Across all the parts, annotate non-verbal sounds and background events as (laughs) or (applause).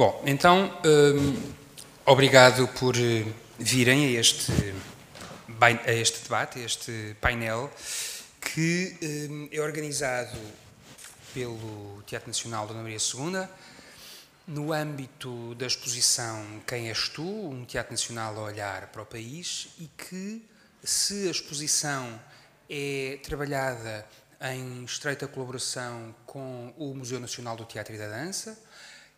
Bom, então, hum, obrigado por eh, virem a este, a este debate, a este painel, que hum, é organizado pelo Teatro Nacional Dona Maria II, no âmbito da exposição Quem és tu? Um Teatro Nacional a olhar para o país e que, se a exposição é trabalhada em estreita colaboração com o Museu Nacional do Teatro e da Dança,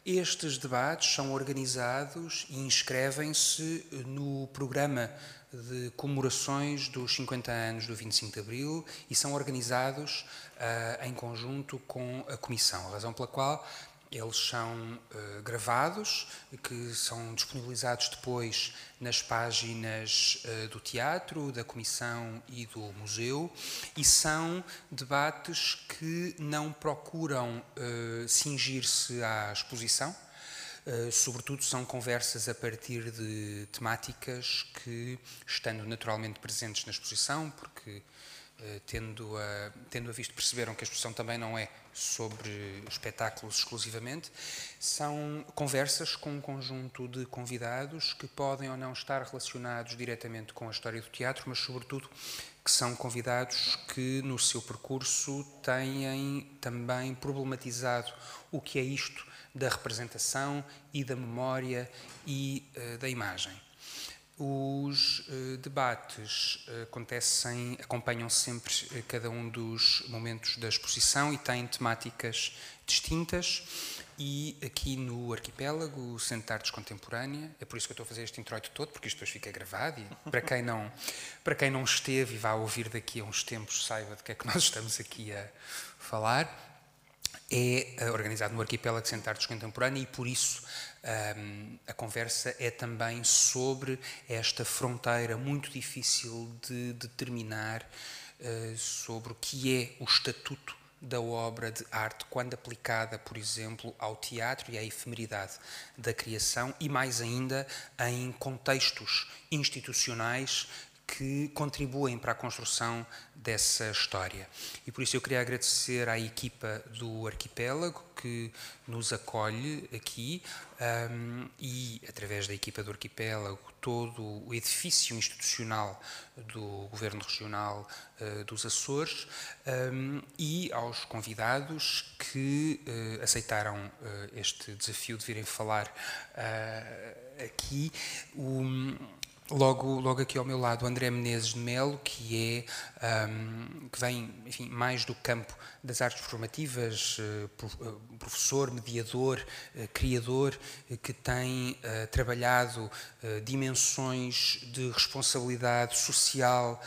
estes debates são organizados e inscrevem-se no programa de comemorações dos 50 anos do 25 de Abril e são organizados uh, em conjunto com a Comissão, razão pela qual eles são uh, gravados, que são disponibilizados depois nas páginas uh, do teatro, da comissão e do museu, e são debates que não procuram uh, cingir-se à exposição, sobretudo são conversas a partir de temáticas que, estando naturalmente presentes na exposição, porque tendo a, tendo a visto, perceberam que a exposição também não é sobre espetáculos exclusivamente, são conversas com um conjunto de convidados que podem ou não estar relacionados diretamente com a história do teatro, mas, sobretudo, que são convidados que, no seu percurso, têm também problematizado o que é isto da representação e da memória e uh, da imagem. Os uh, debates uh, acontecem, acompanham sempre uh, cada um dos momentos da exposição e têm temáticas distintas. E aqui no arquipélago, o Centro de Artes Contemporânea, é por isso que eu estou a fazer este introito todo, porque isto depois fica gravado e para quem não, para quem não esteve e vá ouvir daqui a uns tempos, saiba de que é que (laughs) nós estamos aqui a falar é organizado no arquipélago Centro de Artes Contemporânea e por isso um, a conversa é também sobre esta fronteira muito difícil de determinar uh, sobre o que é o estatuto da obra de arte quando aplicada, por exemplo, ao teatro e à efemeridade da criação e mais ainda em contextos institucionais que contribuem para a construção dessa história. E por isso eu queria agradecer à equipa do Arquipélago que nos acolhe aqui um, e, através da equipa do Arquipélago, todo o edifício institucional do Governo Regional uh, dos Açores um, e aos convidados que uh, aceitaram uh, este desafio de virem falar aqui. Um, Logo, logo aqui ao meu lado, André Menezes de Melo, que é um, que vem, enfim, mais do campo das artes formativas, uh, professor, mediador, uh, criador, uh, que tem trabalhado dimensões de responsabilidade social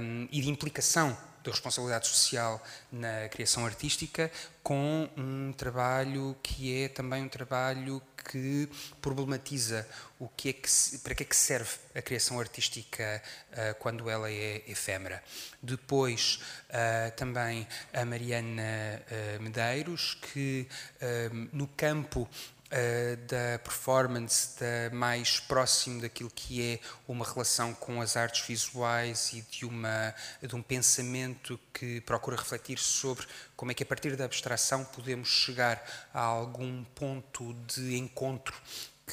um, e de implicação de responsabilidade social na criação artística, com um trabalho que é também um trabalho que problematiza o que é que para que é que serve a criação artística uh, quando ela é efêmera. Depois uh, também a Mariana uh, Medeiros, que no campo Uh, da performance, da mais próximo daquilo que é uma relação com as artes visuais e de, uma, de um pensamento que procura refletir sobre como é que a partir da abstração podemos chegar a algum ponto de encontro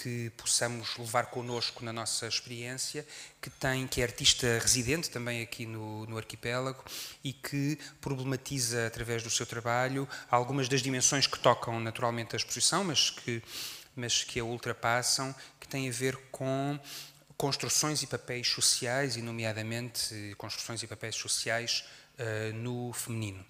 que possamos levar connosco na nossa experiência, que tem que é artista residente também aqui no, no arquipélago e que problematiza através do seu trabalho algumas das dimensões que tocam naturalmente a exposição, mas que mas que a ultrapassam, que têm a ver com construções e papéis sociais, e nomeadamente construções e papéis sociais uh, no feminino.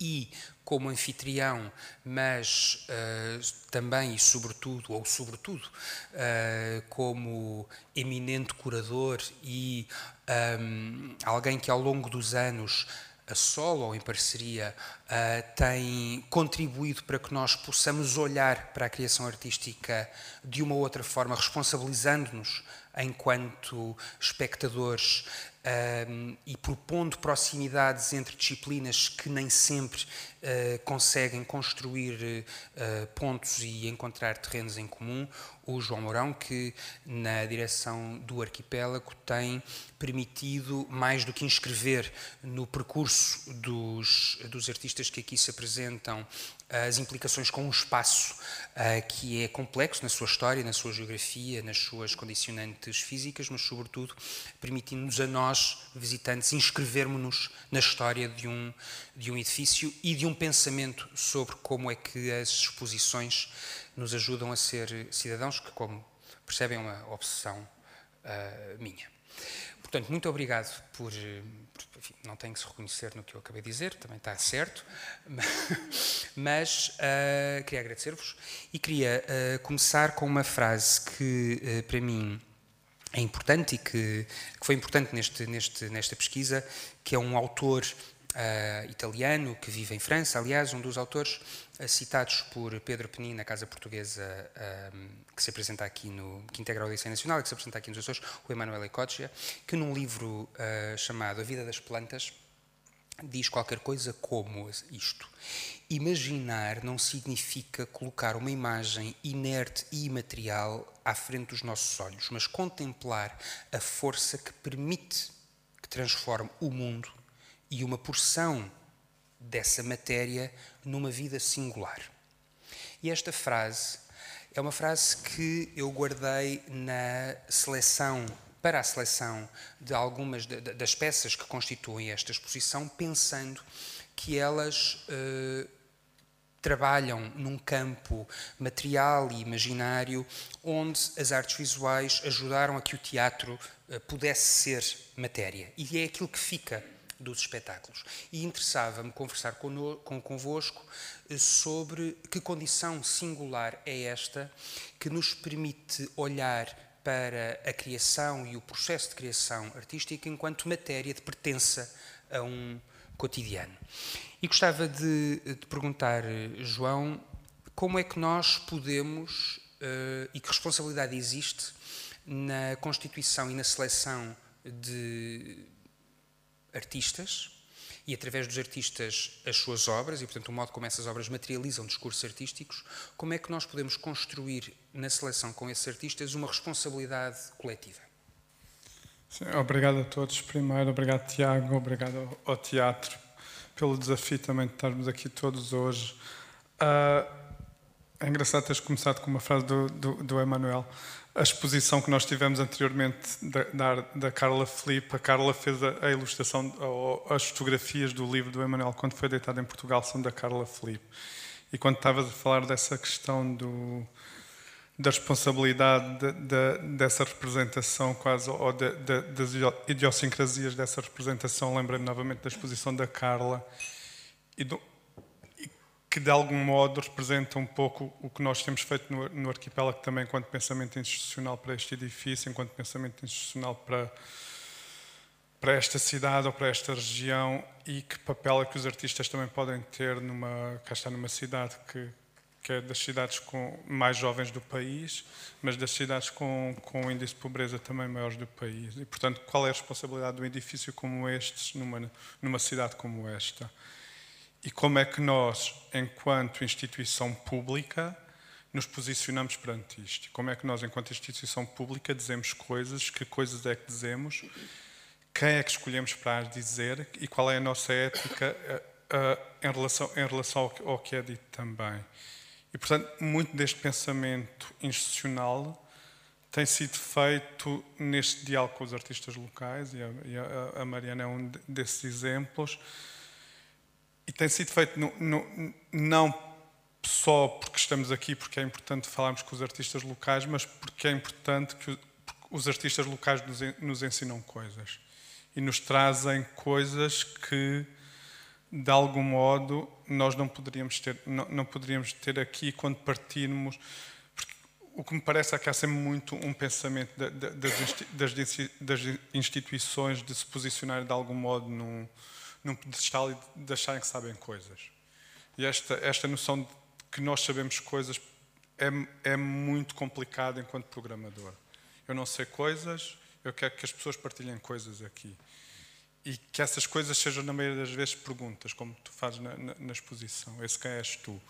E como anfitrião, mas uh, também e sobretudo, ou sobretudo, uh, como eminente curador e um, alguém que ao longo dos anos a solo ou em parceria, uh, tem contribuído para que nós possamos olhar para a criação artística de uma outra forma, responsabilizando-nos enquanto espectadores um, e propondo proximidades entre disciplinas que nem sempre uh, conseguem construir uh, pontos e encontrar terrenos em comum, o João Mourão, que na direção do arquipélago tem permitido, mais do que inscrever no percurso dos, dos artistas que aqui se apresentam, as implicações com um espaço uh, que é complexo na sua história, na sua geografia, nas suas condicionantes físicas, mas, sobretudo, permitindo-nos a nós, visitantes, inscrevermos-nos na história de um, de um edifício e de um pensamento sobre como é que as exposições nos ajudam a ser cidadãos, que, como percebem, é uma obsessão uh, minha. Portanto, muito obrigado por. Enfim, não tenho que se reconhecer no que eu acabei de dizer, também está certo, (laughs) mas uh, queria agradecer-vos e queria uh, começar com uma frase que, para mim, é importante e que, que foi importante neste, neste, nesta pesquisa, que é um autor uh, italiano que vive em França, aliás, um dos autores uh, citados por Pedro Penin na Casa Portuguesa, uh, que se apresenta aqui no, que integra a Odisseia Nacional, que se apresenta aqui nos Açores, o Emanuele Ecoccia, que num livro chamado A Vida das Plantas, diz qualquer coisa como isto. Imaginar não significa colocar uma imagem inerte e imaterial à frente dos nossos olhos, mas contemplar a força que permite que transforme o mundo e uma porção dessa matéria numa vida singular. E esta frase é uma frase que eu guardei na seleção, para a seleção de algumas das peças que constituem esta exposição, pensando que elas eh, trabalham num campo material e imaginário onde as artes visuais ajudaram a que o teatro eh, pudesse ser matéria. E é aquilo que fica dos espetáculos. E interessava-me conversar com, convosco eh, sobre que condição singular é esta que nos permite olhar para a criação e o processo de criação artística enquanto matéria de pertença a um cotidiano. E gostava de, de perguntar, João, como é que nós podemos uh, e que responsabilidade existe na constituição e na seleção de artistas e através dos artistas as suas obras e, portanto, o modo como essas obras materializam discursos artísticos, como é que nós podemos construir na seleção com esses artistas uma responsabilidade coletiva? Sim, obrigado a todos. Primeiro, obrigado, Tiago, obrigado ao teatro pelo desafio também de estarmos aqui todos hoje. Uh, é engraçado teres começado com uma frase do, do, do Emanuel a exposição que nós tivemos anteriormente da, da, Carla Felipe, a Carla fez a, a, ilustração, as fotografias do livro do Emanuel, quando foi deitado em Portugal, são da Carla Felipe. E quando estavas a falar dessa questão do, da responsabilidade de, de, dessa representação, quase, ou de, das idiosincrasias dessa representação, lembrei-me novamente da exposição da Carla e do, que de algum modo representa um pouco o que nós temos feito no, no arquipélago também enquanto pensamento institucional para este edifício, enquanto pensamento institucional para, para esta cidade ou para esta região e que papel é que os artistas também podem ter numa, cá está numa cidade que, que é das cidades com, mais jovens do país, mas das cidades com, com um índice de pobreza também maiores do país. E, portanto, qual é a responsabilidade de um edifício como este numa, numa cidade como esta? E como é que nós, enquanto instituição pública, nos posicionamos perante isto. Como é que nós, enquanto instituição pública, dizemos coisas, que coisas é que dizemos, quem é que escolhemos para as dizer e qual é a nossa ética uh, em relação, em relação ao, que, ao que é dito também. E, portanto, muito deste pensamento institucional tem sido feito neste diálogo com os artistas locais, e a, e a Mariana é um desses exemplos, e tem sido feito no, no, não só porque estamos aqui, porque é importante falarmos com os artistas locais, mas porque é importante que os artistas locais nos, ensinam coisas e nos trazem coisas que, de algum modo, nós não poderíamos ter, não, não poderíamos ter aqui quando partirmos. O que me parece é que há sempre muito um pensamento das, das instituições de se posicionar de algum modo num num pedestal e de acharem que sabem coisas. E esta, esta noção de que nós sabemos coisas é, é muito complicada enquanto programador. Eu não sei coisas, eu quero que as pessoas partilhem coisas aqui. E que essas coisas sejam, na maioria das vezes, perguntas, como tu fazes na, na, na exposição. Esse quem és tu. Uh,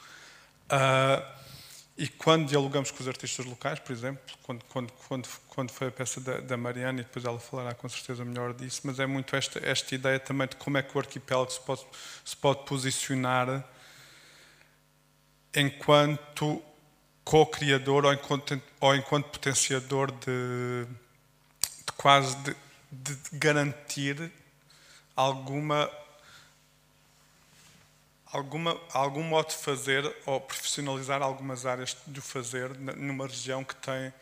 e quando dialogamos com os artistas locais, por exemplo, quando, quando, quando, quando foi a peça da, da Mariana, e depois ela falará com certeza melhor disso, mas é muito esta, esta ideia também de como é que o arquipélago se pode, se pode posicionar enquanto co-criador ou enquanto, ou enquanto potenciador de, de quase de, de garantir alguma alguma, algum modo de fazer ou profissionalizar algumas áreas do fazer numa região que tem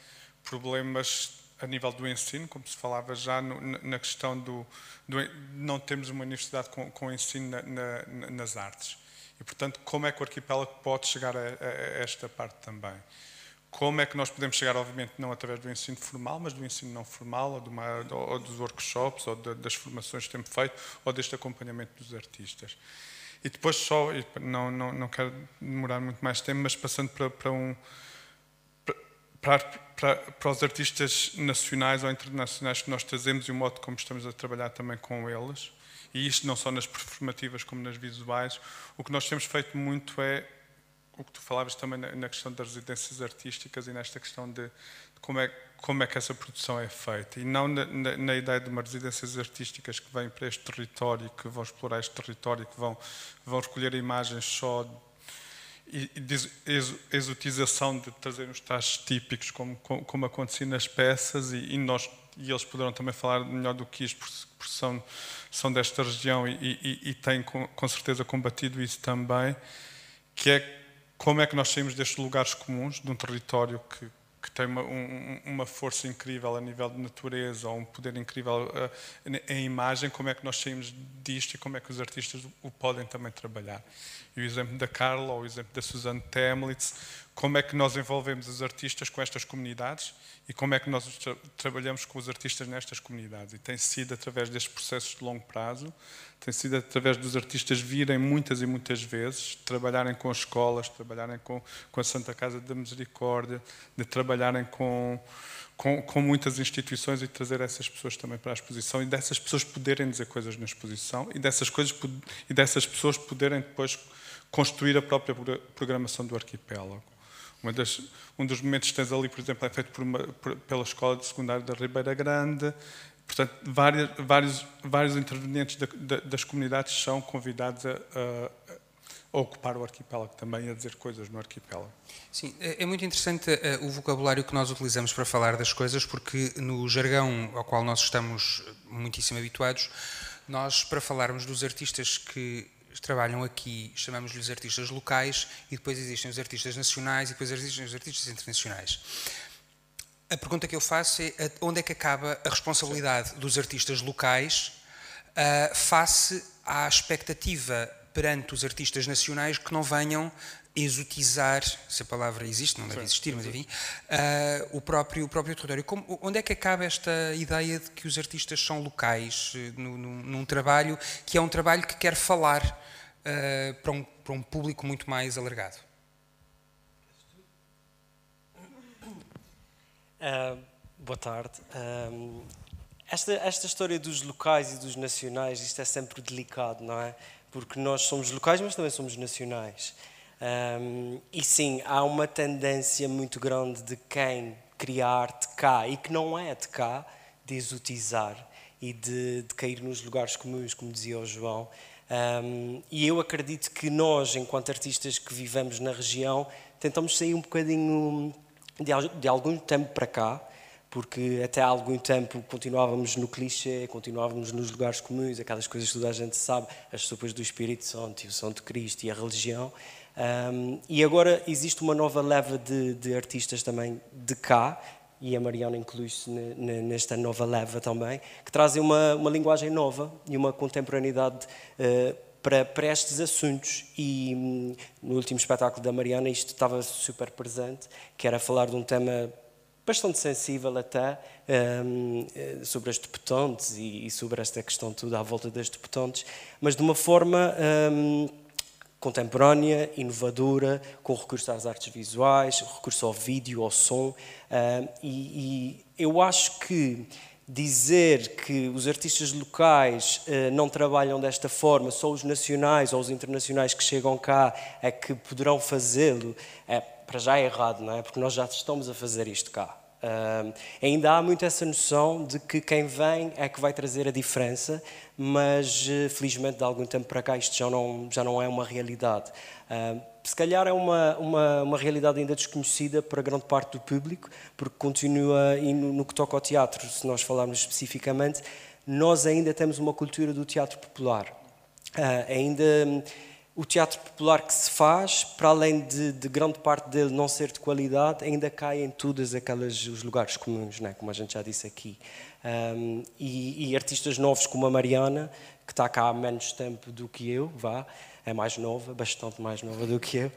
problemas a nível do ensino, como se falava já no, na questão do, do, não temos uma universidade com, com ensino na, na, nas artes. E, portanto, como é que o arquipélago pode chegar a, a, esta parte também? Como é que nós podemos chegar, obviamente, não através do ensino formal, mas do ensino não formal, ou, uma, ou dos workshops, ou de, das formações que temos feito, ou deste acompanhamento dos artistas. E depois só, não, não, não quero demorar muito mais tempo, mas passando para, para um... Para, para, para, os artistas nacionais ou internacionais que nós trazemos e o modo como estamos a trabalhar também com eles, e isto não só nas performativas como nas visuais, o que nós temos feito muito é o que tu falavas também na, questão das residências artísticas e nesta questão de, como é como é que essa produção é feita. E não na, na, na, ideia de umas residências artísticas que vêm para este território, que vão explorar este território, que vão, vão recolher imagens só e, e de exotização de trazer os trajes típicos, como, como, como acontecia nas peças, e, e, nós, e eles poderão também falar melhor do que isto, porque são, são desta região e, e, e têm com, com certeza combatido isso também, que é como é que nós saímos destes lugares comuns, de um território que que tem uma, um, uma, força incrível a nível de natureza, ou um poder incrível uh, em imagem, como é que nós saímos disto e como é que os artistas o podem também trabalhar. E o exemplo da Carla, ou o exemplo da Suzanne Temlitz, como é que nós envolvemos os artistas com estas comunidades e como é que nós tra trabalhamos com os artistas nestas comunidades. E tem sido através destes processos de longo prazo, tem sido através dos artistas virem muitas e muitas vezes, trabalharem com as escolas, trabalharem com, com a Santa Casa da Misericórdia, de trabalharem com, com, com, muitas instituições e trazer essas pessoas também para a exposição e dessas pessoas poderem dizer coisas na exposição e dessas, coisas, e dessas pessoas poderem depois construir a própria programação do arquipélago. Das, um dos momentos que tens ali, por exemplo, é feito por uma, por, pela Escola de Secundário da Ribeira Grande, Portanto, várias, vários, vários intervenientes da, da, das comunidades são convidados a, a, a, ocupar o arquipélago também, a dizer coisas no arquipélago. Sim, é, é muito interessante uh, o vocabulário que nós utilizamos para falar das coisas, porque no jargão ao qual nós estamos muitíssimo habituados, nós, para falarmos dos artistas que trabalham aqui, chamamos-lhes artistas locais, e depois existem os artistas nacionais, e depois existem os artistas internacionais. A pergunta que eu faço é onde é que acaba a responsabilidade dos artistas locais uh, face à expectativa perante os artistas nacionais que não venham exotizar, se a palavra existe, não deve existir, mas enfim, uh, o, próprio, o próprio território. Como, onde é que acaba esta ideia de que os artistas são locais uh, no, no, num trabalho que é um trabalho que quer falar uh, para, um, para um público muito mais alargado? Uh, boa tarde. Uh, esta, esta história dos locais e dos nacionais, isto é sempre delicado, não é? Porque nós somos locais, mas também somos nacionais. Um, e sim, há uma tendência muito grande de quem cria arte cá e que não é de cá, de exotizar e de, de cair nos lugares comuns, como dizia o João. Um, e eu acredito que nós, enquanto artistas que vivemos na região, tentamos sair um bocadinho de, de algum tempo para cá, porque até há algum tempo continuávamos no clichê, continuávamos nos lugares comuns, aquelas coisas que toda a gente sabe, as sopas do Espírito Santo e o Santo Cristo e a religião. Um, e agora existe uma nova leva de, de, artistas também de cá, e a Mariana inclui-se nesta nova leva também, que trazem uma, uma linguagem nova e uma contemporaneidade uh, para, para estes assuntos. E hum, no último espetáculo da Mariana isto estava super presente, que era falar de um tema bastante sensível até, um, eh, sobre as deputantes e, e, sobre esta questão toda à volta das deputantes, mas de uma forma um, contemporânea, inovadora, com recurso às artes visuais, recurso ao vídeo, ao som. Uh, e, e, eu acho que dizer que os artistas locais uh, não trabalham desta forma, só os nacionais ou os internacionais que chegam cá é que poderão fazê-lo, é, para já é errado, não é? Porque nós já estamos a fazer isto cá. Uh, ainda há muito essa noção de que quem vem é que vai trazer a diferença, mas uh, felizmente de algum tempo para cá isto já não, já não é uma realidade. Uh, se calhar é uma, uma, uma, realidade ainda desconhecida para grande parte do público, porque continua, e no, no que toca ao teatro, se nós falarmos especificamente, nós ainda temos uma cultura do teatro popular. Ah, ainda o teatro popular que se faz, para além de, de, grande parte dele não ser de qualidade, ainda cai em todos aqueles os lugares comuns, né? como a gente já disse aqui. Um, e, e, artistas novos como a Mariana, que está cá há menos tempo do que eu, vá, é mais nova, bastante mais nova do que eu,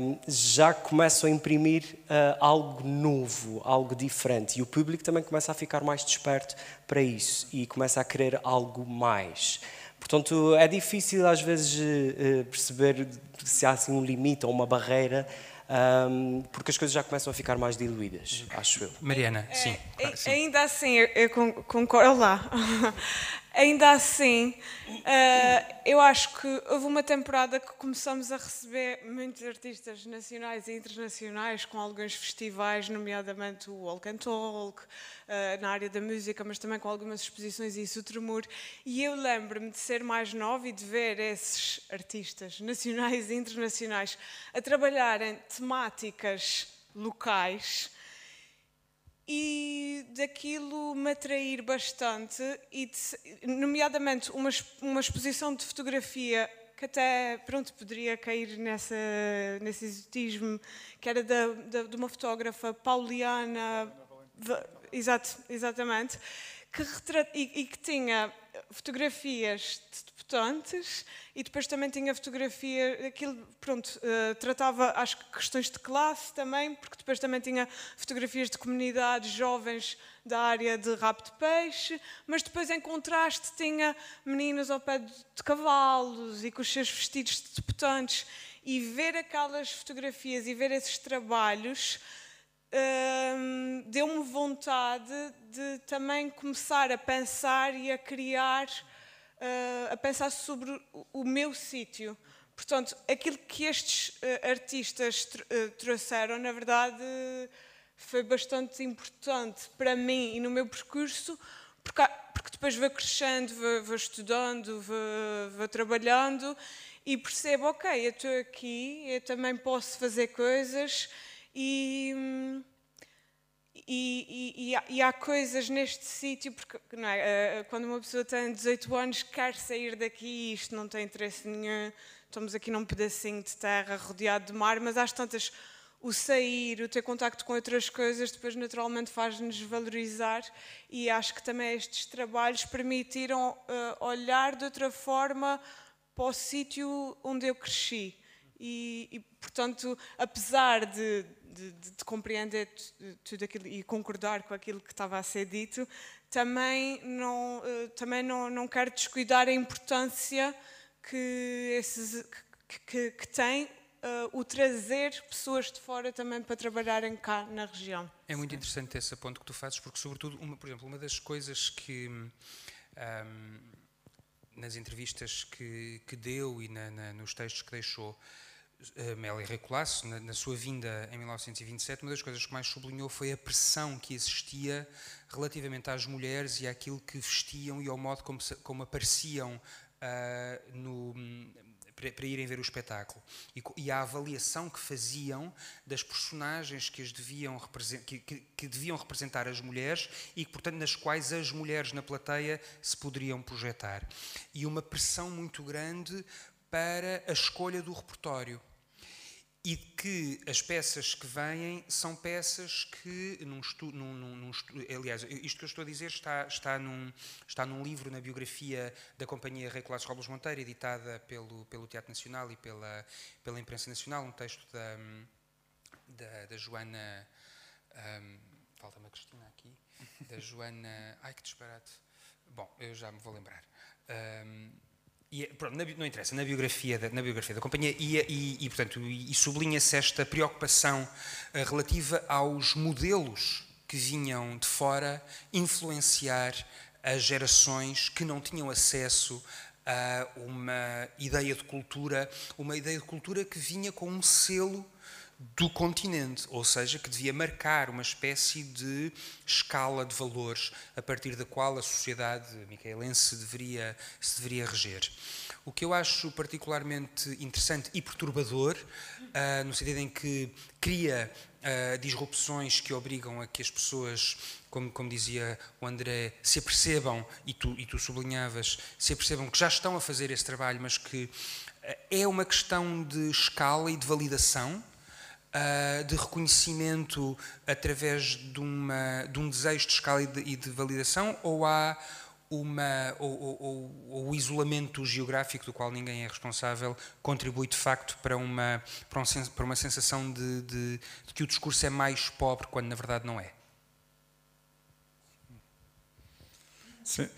um, já começam a imprimir uh, algo novo, algo diferente. E o público também começa a ficar mais desperto para isso e começa a querer algo mais. Portanto, é difícil às vezes eh, perceber se há assim um limite ou uma barreira, um, porque as coisas já começam a ficar mais diluídas, acho eu. Mariana, sim. É, sim. Ainda assim, eu concordo. Olá. (laughs) Ainda assim, uh, eu acho que houve uma temporada que começamos a receber muitos artistas nacionais e internacionais com alguns festivais, nomeadamente o Walk and Talk, uh, na área da música, mas também com algumas exposições e isso, o Tremor. E eu lembro-me de ser mais nova e de ver esses artistas nacionais e internacionais a trabalhar em temáticas locais e daquilo me atrair bastante, e de, nomeadamente uma, uma exposição de fotografia que até pronto poderia cair nessa, nesse exotismo, que era da, da, de uma fotógrafa pauliana, exato, exatamente, que retrat, e, e que tinha fotografias de debutantes e depois também tinha fotografia, aquilo, pronto, uh, tratava que questões de classe também, porque depois também tinha fotografias de comunidades jovens da área de rap de peixe, mas depois em contraste tinha meninas ao pé de, cavalos e com os seus vestidos de debutantes e ver aquelas fotografias e ver esses trabalhos deu-me vontade de também começar a pensar e a criar, uh, a pensar sobre o, o meu sítio. Portanto, aquilo que estes uh, artistas tr uh, trouxeram, na verdade, foi bastante importante para mim e no meu percurso, porque, porque depois vou crescendo, vou, vou estudando, vou, vou trabalhando e percebo, ok, eu estou aqui, eu também posso fazer coisas e, e, e, e, há, coisas neste sítio, porque é, eh, quando uma pessoa tem 18 anos quer sair daqui, isto não tem interesse nenhum, estamos aqui num pedacinho de terra rodeado de mar, mas às tantas o sair, o ter contacto com outras coisas, depois naturalmente faz-nos valorizar e acho que também estes trabalhos permitiram uh, olhar de outra forma para o sítio onde eu cresci. E, e, portanto, apesar de, de, de, compreender tudo aquilo e concordar com aquilo que estava a ser dito, também não, uh, também não, não quero descuidar a importância que, esses, que, que, que tem uh, o trazer pessoas de fora também para trabalharem cá na região. É muito interessante esse ponto que tu fazes, porque, sobretudo, uma, por exemplo, uma das coisas que. Um, nas entrevistas que, que deu e na, na, nos textos que deixou, Amélia Recolasso, na, na, sua vinda em 1927, uma das coisas que mais sublinhou foi a pressão que existia relativamente às mulheres e àquilo que vestiam e ao modo como, como apareciam uh, no, para, para, irem ver o espetáculo. E, e, a avaliação que faziam das personagens que, as deviam, que, que, que deviam representar as mulheres e, portanto, nas quais as mulheres na plateia se poderiam projetar. E uma pressão muito grande para a escolha do repertório. E que as peças que vêm são peças que, num estudo, num, num, aliás, isto que eu estou a dizer está, está, num, está num livro na biografia da Companhia Rei Colasso Robles Monteiro, editada pelo, pelo Teatro Nacional e pela, pela Imprensa Nacional, um texto da, da, da Joana. Um, Falta-me a Cristina aqui. Da (laughs) Joana. Ai que disparate. Bom, eu já me vou lembrar. Um, e, pronto, não interessa, na biografia da, na biografia da companhia, e, e, e portanto, e, sublinha-se esta preocupação uh, relativa aos modelos que vinham de fora influenciar as gerações que não tinham acesso a uma ideia de cultura, uma ideia de cultura que vinha com um selo do continente, ou seja, que devia marcar uma espécie de escala de valores a partir da qual a sociedade micaelense deveria, se deveria reger. O que eu acho particularmente interessante e perturbador, uh, no sentido em que cria uh, disrupções que obrigam a que as pessoas, como, como dizia o André, se apercebam, e tu, e tu sublinhavas, se apercebam que já estão a fazer esse trabalho, mas que uh, é uma questão de escala e de validação, de reconhecimento através de, uma, de um desejo de escala e de, e de validação, ou há uma, ou, ou, ou, o isolamento geográfico do qual ninguém é responsável contribui de facto para uma, para, um, para uma sensação de, de, de, que o discurso é mais pobre quando na verdade não é. Sim.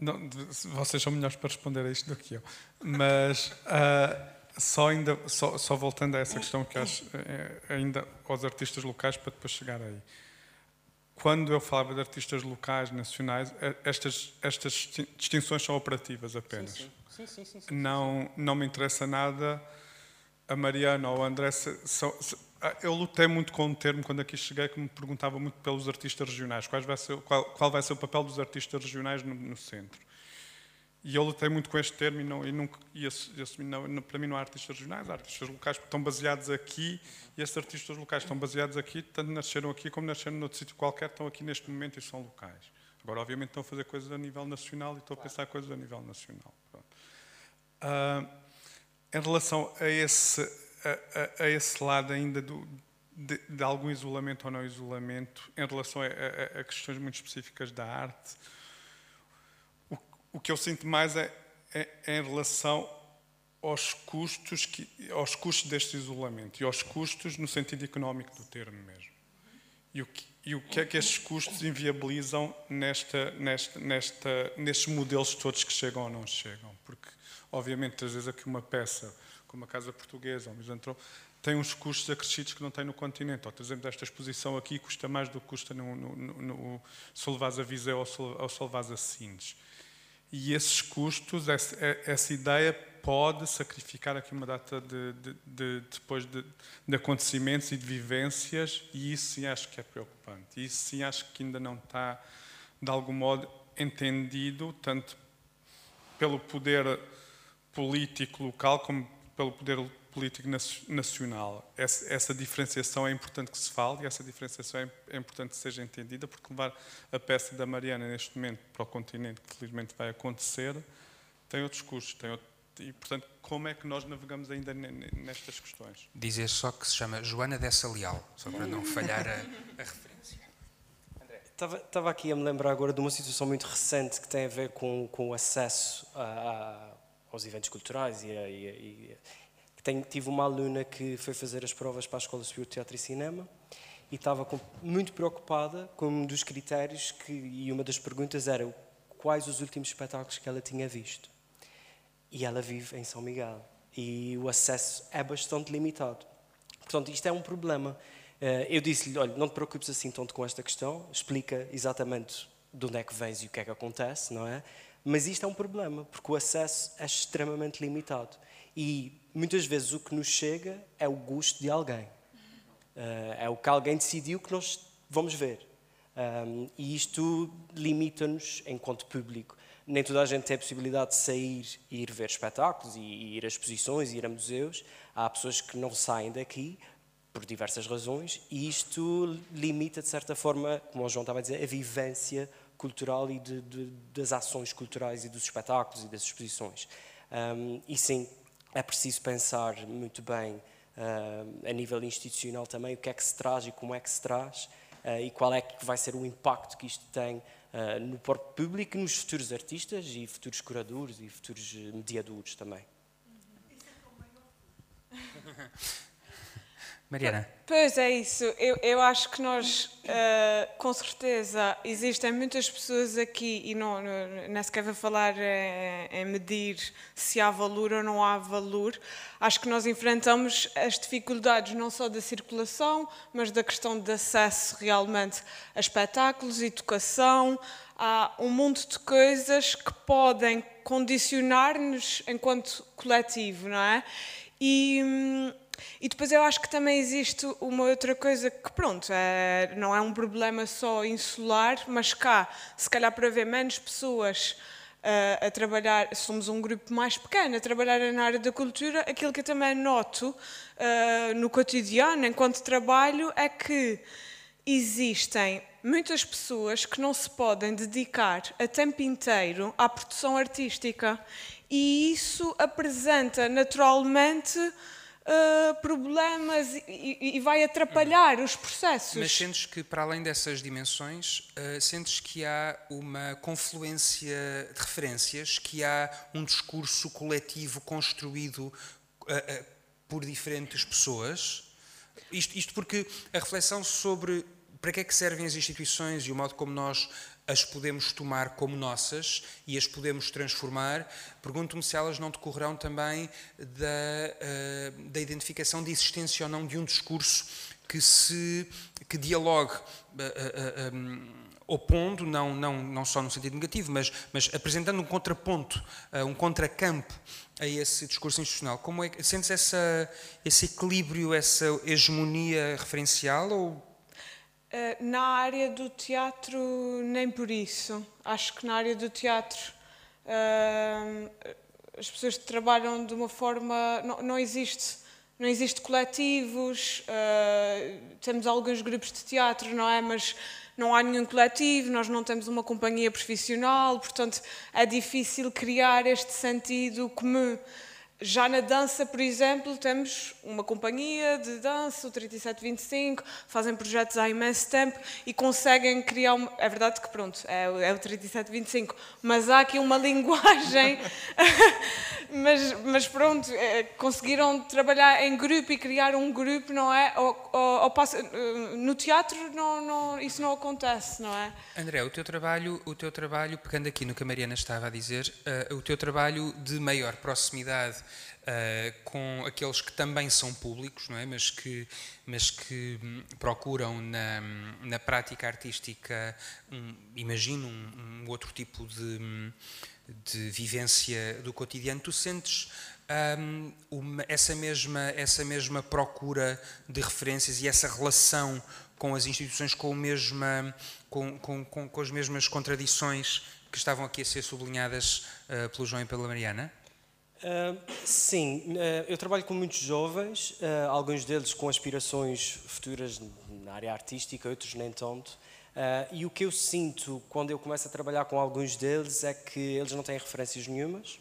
Não, vocês são melhores para responder a isto do que eu. Mas uh, só, ainda, só, só, voltando a essa questão que acho é, ainda aos artistas locais para depois chegar aí quando eu falava de artistas locais, nacionais, é, estas, estas distinções são operativas apenas. Sim, sim. Sim, sim, sim não, não me interessa nada a Mariana ou a André. Ah, eu lutei muito com um termo quando aqui cheguei que me perguntava muito pelos artistas regionais. Qual vai ser, qual, qual vai ser o papel dos artistas regionais no, no centro? E eu lutei muito com este termo e, não, e, nunca, e assumi, não, para mim não há artistas regionais, há artistas locais que estão baseados aqui e esses artistas locais estão baseados aqui, tanto nasceram aqui como nasceram noutro sítio qualquer, estão aqui neste momento e são locais. Agora, obviamente, estão a fazer coisas a nível nacional e estou a pensar coisas a nível nacional. Uh, em relação a esse, a, a, a esse lado ainda do, de, de, algum isolamento ou não isolamento, em relação a, a questões muito específicas da arte, o que eu sinto mais é, é, é, em relação aos custos, que, aos custos deste isolamento e aos custos no sentido económico do termo mesmo. E o que, e o que é que estes custos inviabilizam nesta, nesta, nesta, nestes modelos todos que chegam ou não chegam? Porque, obviamente, às vezes aqui uma peça, como a Casa Portuguesa ou o Misantro, tem uns custos acrescidos que não tem no continente. Ou, por exemplo, esta exposição aqui custa mais do que custa no, no, no, no se a Viseu ou se levares a Sines. E esses custos, essa, essa ideia pode sacrificar aqui uma data de, de, de depois de, de, acontecimentos e de vivências, e isso sim acho que é preocupante. Isso sim acho que ainda não está, de algum modo, entendido, tanto pelo poder político local como pelo poder político nacional. Essa, essa, diferenciação é importante que se fale e essa diferenciação é, é, importante que seja entendida, porque levar a peça da Mariana neste momento para o continente, que felizmente vai acontecer, tem outros custos. Tem outro, e, portanto, como é que nós navegamos ainda nestas questões? Dizer só que se chama Joana Dessa Leal, só para não falhar a, a referência. Estava, estava, aqui a me lembrar agora de uma situação muito recente que tem a ver com, com o acesso a, a, aos eventos culturais e, a, e, tenho, tive uma aluna que foi fazer as provas para a Escola Superior de Teatro e Cinema e estava com, muito preocupada com um dos critérios que, e uma das perguntas era quais os últimos espetáculos que ela tinha visto. E ela vive em São Miguel e o acesso é bastante limitado. Portanto, isto é um problema. Eh, eu disse-lhe, olha, não te preocupes assim tanto com esta questão, explica exatamente de onde é que vens e o que é que acontece, não é? Mas isto é um problema, porque o acesso é extremamente limitado. E muitas vezes o que nos chega é o gosto de alguém. Uh, é o que alguém decidiu que nós vamos ver. E isto limita-nos enquanto público. Nem toda a gente tem a possibilidade de sair e ir ver espetáculos, e, e ir a exposições, e ir a museus. Há pessoas que não saem daqui por diversas razões, e isto limita, de certa forma, como o João estava a dizer, a vivência cultural e de, de, das ações culturais e dos espetáculos e das exposições. Um, e sim, é preciso pensar muito bem uh, a nível institucional também o que é que se traz e como é que se traz uh, e qual é que vai ser o impacto que isto tem uh, no próprio público, nos futuros artistas e futuros curadores e futuros mediadores também. (laughs) Mariana. Pois é isso. Eu, eu acho que nós, uh, com certeza, existem muitas pessoas aqui e não, não, nem sequer vou falar em, em, medir se há valor ou não há valor. Acho que nós enfrentamos as dificuldades não só da circulação, mas da questão de acesso realmente a espetáculos, educação. Há um monte de coisas que podem condicionar-nos enquanto coletivo, não é? E. E depois eu acho que também existe uma outra coisa que, pronto, é, não é um problema só insular, mas cá, se calhar para ver menos pessoas uh, a trabalhar, somos um grupo mais pequeno, a trabalhar na área da cultura, aquilo que eu também noto uh, no cotidiano, enquanto trabalho, é que existem muitas pessoas que não se podem dedicar a tempo inteiro à produção artística. E isso apresenta naturalmente uh, problemas e, e, vai atrapalhar os processos. Mas sentes que, para além dessas dimensões, uh, sentes que há uma confluência de referências, que há um discurso coletivo construído uh, por diferentes pessoas? Isto, isto porque a reflexão sobre para que é que servem as instituições e o modo como nós as podemos tomar como nossas e as podemos transformar, pergunto-me se elas não decorrerão também da, uh, da identificação de existência ou não de um discurso que se que dialogue uh, um, opondo, não, não, não só no sentido negativo, mas, mas apresentando um contraponto, um contracampo a esse discurso institucional. Como é, sentes essa, esse equilíbrio, essa hegemonia referencial ou eh, na área do teatro, nem por isso. Acho que na área do teatro uh, as pessoas trabalham de uma forma. Não, não existe. Não existe coletivos, uh, temos alguns grupos de teatro, não é? Mas não há nenhum coletivo, nós não temos uma companhia profissional, portanto é difícil criar este sentido comum. Já na dança, por exemplo, temos uma companhia de dança, o 3725, fazem projetos há imenso tempo e conseguem criar. Uma... É verdade que, pronto, é, é o 3725, mas há aqui uma (laughs) linguagem. mas, mas pronto, é, conseguiram trabalhar em grupo e criar um grupo, não é? Ou, ou, ou no teatro não, não, isso não acontece, não é? André, o teu trabalho, o teu trabalho pegando aqui no que a Mariana estava a dizer, uh, o teu trabalho de maior proximidade Uh, com aqueles que também são públicos, não é? mas, que, mas que hum, procuram na, na prática artística, um, imagino, um, um, outro tipo de, hum, de vivência do cotidiano. Tu sentes um, uma, essa, mesma, essa mesma procura de referências e essa relação com as instituições com, mesma, com, com, com, com as mesmas contradições que estavam aqui a ser sublinhadas uh, pelo João e pela Mariana? Uh, sim, uh, eu trabalho com muitos jovens, uh, alguns deles com aspirações futuras na área artística, outros nem tanto. e o que eu sinto quando eu começo a trabalhar com alguns deles é que eles não têm referências nenhumas.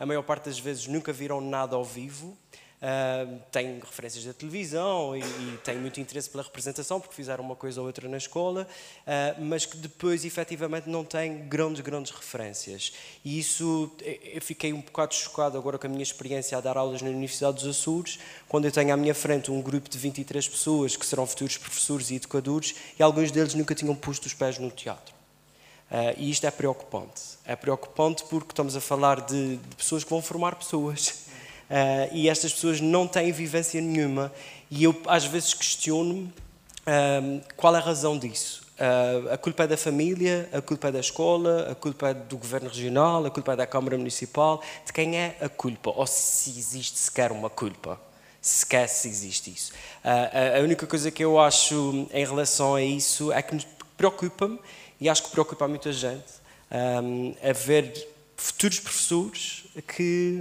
A maior parte das vezes nunca viram nada ao vivo Uh, têm referências da televisão e, e têm muito interesse pela representação, porque fizeram uma coisa ou outra na escola, uh, mas que depois efetivamente não têm grandes, grandes referências. E isso, eu fiquei um bocado chocado agora com a minha experiência a dar aulas na Universidade dos Açores, quando eu tenho à minha frente um grupo de 23 pessoas que serão futuros professores e educadores, e alguns deles nunca tinham posto os pés no teatro. Uh, e isto é preocupante. É preocupante porque estamos a falar de, de pessoas que vão formar pessoas. (laughs) Uh, e estas pessoas não têm vivência nenhuma. E eu, às vezes, questiono-me uh, qual é a razão disso. Uh, a culpa é da família, a culpa é da escola, a culpa é do governo regional, a culpa é da Câmara Municipal. De quem é a culpa? Ou se existe sequer uma culpa? Se sequer se existe isso. a única coisa que eu acho em relação a isso é que preocupa-me, e acho que preocupa muita gente, um, a ver futuros professores que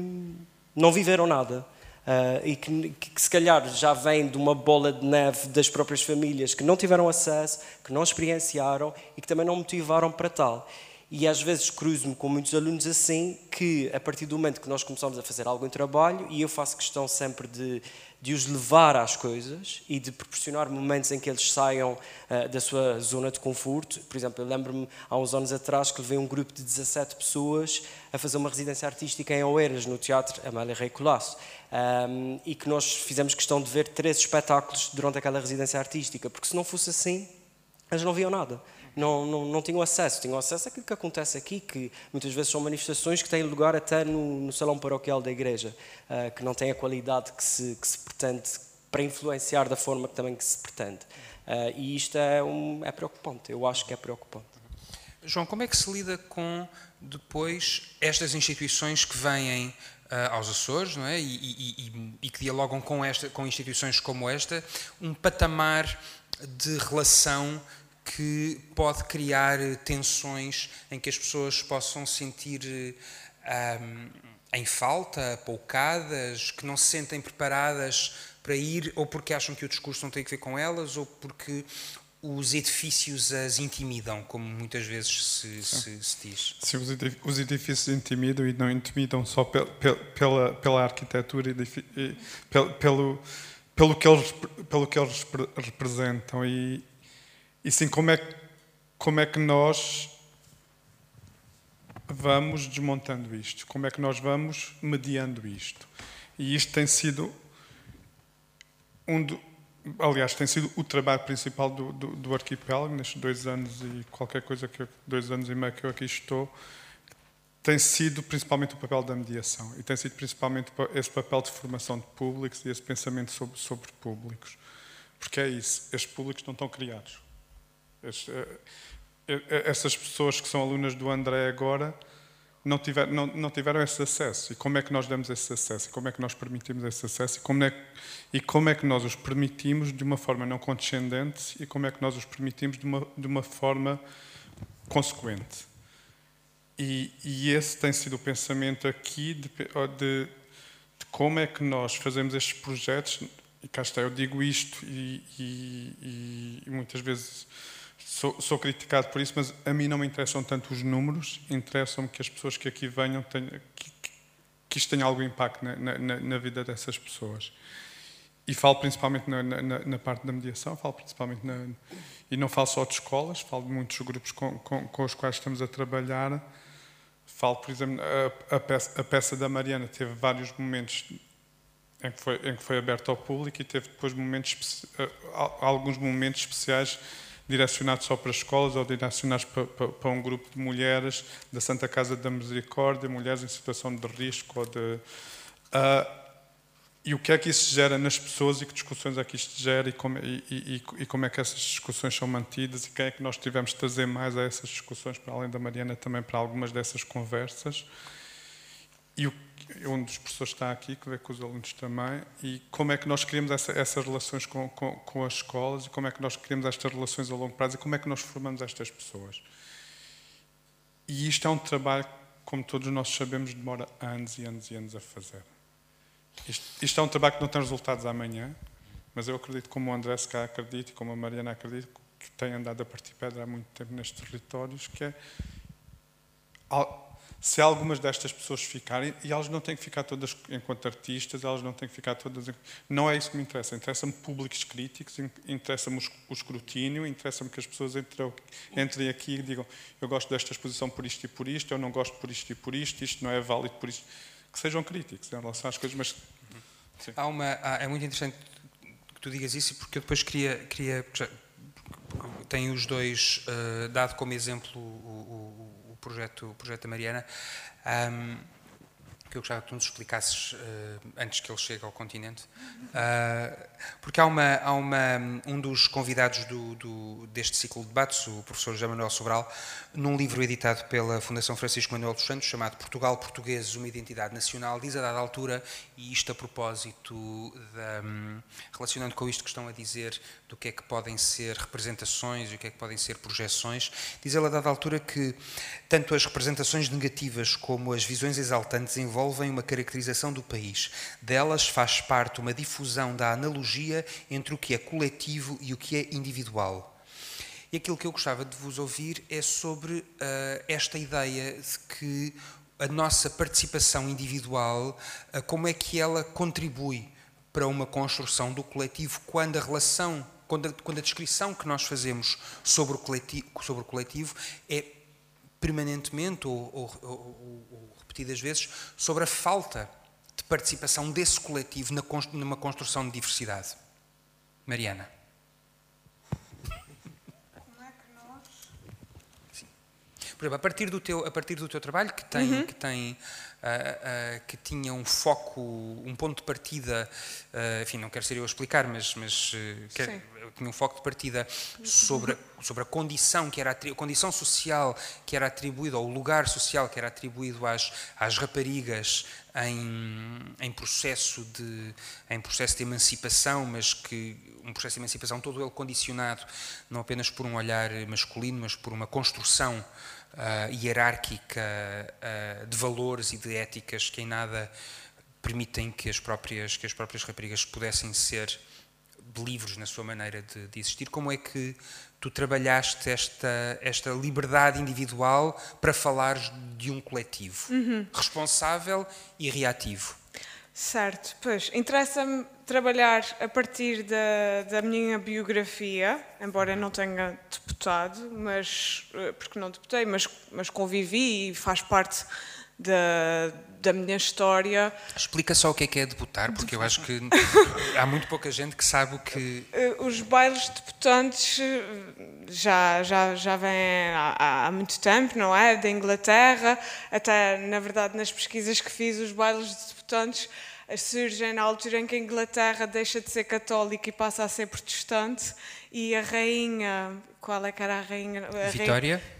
não viveram nada. Uh, e que, que, se calhar já vem de uma bola de neve das próprias famílias que não tiveram acesso, que não experienciaram e que também não motivaram para tal. E às vezes cruzo-me com muitos alunos assim, que a partir do momento que nós começamos a fazer algo em trabalho, e eu faço questão sempre de, de os levar às coisas e de proporcionar momentos em que eles saiam uh, da sua zona de conforto. Por exemplo, eu lembro-me há uns anos atrás que levei um grupo de 17 pessoas a fazer uma residência artística em Oeiras, no Teatro Amália Rei Colasso. Um, e que nós fizemos questão de ver três espetáculos durante aquela residência artística, porque se não fosse assim, eles não viam nada não, não, não tinham acesso. Tinham acesso àquilo que acontece aqui, que muitas vezes são manifestações que têm lugar até no, no salão paroquial da igreja, uh, que não têm a qualidade que se, que se pretende para influenciar da forma que também que se pretende. Uh, e isto é, um, é preocupante, eu acho que é preocupante. João, como é que se lida com depois estas instituições que vêm uh, aos Açores não é? E, e, e, e, que dialogam com, esta, com instituições como esta, um patamar de relação que pode criar tensões em que as pessoas possam sentir um, em falta, poucadas, que não se sentem preparadas para ir, ou porque acham que o discurso não tem a ver com elas, ou porque os edifícios as intimidam, como muitas vezes se, se, se diz. Sim, os edifícios intimidam e não intimidam só pela, pela arquitetura e pelo, pelo, pelo, que eles, pelo que eles representam. E, e sim, como é, como é que nós vamos desmontando isto? Como é que nós vamos mediando isto? E isto tem sido um do, aliás, tem sido o trabalho principal do, do, do, arquipélago nestes dois anos e qualquer coisa que eu, dois anos e meio que eu aqui estou, tem sido principalmente o papel da mediação e tem sido principalmente esse papel de formação de públicos e esse pensamento sobre, sobre públicos. Porque é isso, estes públicos não estão criados. Eh, eh, eh, essas pessoas que são alunas do André agora não, tiver, não, não, tiveram esse acesso. E como é que nós damos esse acesso? E como é que nós permitimos esse acesso? E como, é, e como é que nós os permitimos de uma forma não condescendente? E como é que nós os permitimos de uma, de uma forma consequente? E, e esse tem sido o pensamento aqui de, de, de, como é que nós fazemos estes projetos. E cá está, eu digo isto e, e, e muitas vezes Sou, sou, criticado por isso, mas a mim não me interessam tanto os números, interessam-me que as pessoas que aqui venham tenham, que, que isto tenha algum impacto na, na, na, vida dessas pessoas. E falo principalmente na, na parte da mediação, falo principalmente na, e não falo só de escolas, falo de muitos grupos com, com, com os quais estamos a trabalhar. Falo, por exemplo, a, a, peça, a peça da Mariana teve vários momentos em que foi, em que foi aberta ao público e teve depois momentos, alguns momentos especiais direcionados só para escolas ou direcionados para, para, para, um grupo de mulheres da Santa Casa da Misericórdia, mulheres em situação de risco ou de. Uh, e o que é que isso gera nas pessoas e que discussões é que isto gera e como, e, e, e como é que essas discussões são mantidas e quem é que nós tivemos de trazer mais a essas discussões, para além da Mariana, também para algumas dessas conversas. E o um dos professores está aqui, que vê com os alunos também, e como é que nós criamos essa, essas relações com, com, com, as escolas e como é que nós criamos estas relações a longo prazo e como é que nós formamos estas pessoas. E isto é um trabalho, como todos nós sabemos, demora anos e anos e anos a fazer. Isto, isto é um trabalho que não tem resultados amanhã, mas eu acredito, como o André se cá acredita e como a Mariana acredita, que tem andado a partir pedra há muito tempo nestes territórios, que é se algumas destas pessoas ficarem, e elas não têm que ficar todas enquanto artistas, elas não têm que ficar todas. Não é isso que me interessa. Interessa-me públicos críticos, interessa-me o escrutínio, interessa-me que as pessoas entrem, aqui e digam: eu gosto desta exposição por isto e por isto, eu não gosto por isto e por isto, isto não é válido por isto. Que sejam críticos em relação às coisas, mas. Sim. Há uma, é muito interessante que tu digas isso, porque eu depois queria. queria tem os dois uh, dado como exemplo o projeto, projeto da Mariana, um, que eu gostava que tu nos explicasses uh, antes que ele chegue ao continente, uh, porque há, uma, há uma, um dos convidados do, do, deste ciclo de debates, o professor José Manuel Sobral, num livro editado pela Fundação Francisco Manuel dos Santos, chamado Portugal Portugueses, uma identidade nacional, diz a dada altura, e isto a propósito, um, relacionando com isto que estão a dizer, do que é que podem ser representações e o que é que podem ser projeções, diz ele a dada altura que tanto as representações negativas como as visões exaltantes envolvem uma caracterização do país. Delas faz parte uma difusão da analogia entre o que é coletivo e o que é individual. E aquilo que eu gostava de vos ouvir é sobre uh, esta ideia de que a nossa participação individual, uh, como é que ela contribui para uma construção do coletivo quando a relação, quando a, quando a descrição que nós fazemos sobre o coletivo, sobre o coletivo é permanentemente ou, ou, ou, ou repetidas vezes sobre a falta de participação desse coletivo numa construção de diversidade. Mariana. Por exemplo, a partir do teu, a partir do teu trabalho, que tem, uhum. que, tem uh, uh, que tinha um foco, um ponto de partida, uh, enfim, não quero ser eu a explicar, mas, mas tinha um foco de partida sobre, a, sobre a condição que era a condição social que era atribuída, ou o lugar social que era atribuído às, às raparigas em, em, processo de, em processo de emancipação, mas que um processo de emancipação todo ele condicionado não apenas por um olhar masculino, mas por uma construção uh, hierárquica uh, de valores e de éticas que em nada permitem que as próprias, que as próprias raparigas pudessem ser livres na sua maneira de, de, existir. Como é que tu trabalhaste esta, esta liberdade individual para falar de um coletivo uhum. responsável e reativo? Certo, pois interessa-me trabalhar a partir da, da minha biografia, embora não tenha deputado, mas eh, porque não deputei, mas, mas convivi e faz parte da, da minha história. Explica só o que é que é debutar, porque eu acho que há muito pouca gente que sabe o que. Eh, os bailes debutantes eh, já, já, já vêm há, há muito tempo, não é? Da Inglaterra, até na verdade nas pesquisas que fiz, os bailes debutantes surgem na altura em que a Inglaterra deixa de ser católica e passa a ser protestante e a rainha, qual é que era a rainha? A Vitória? Rainha,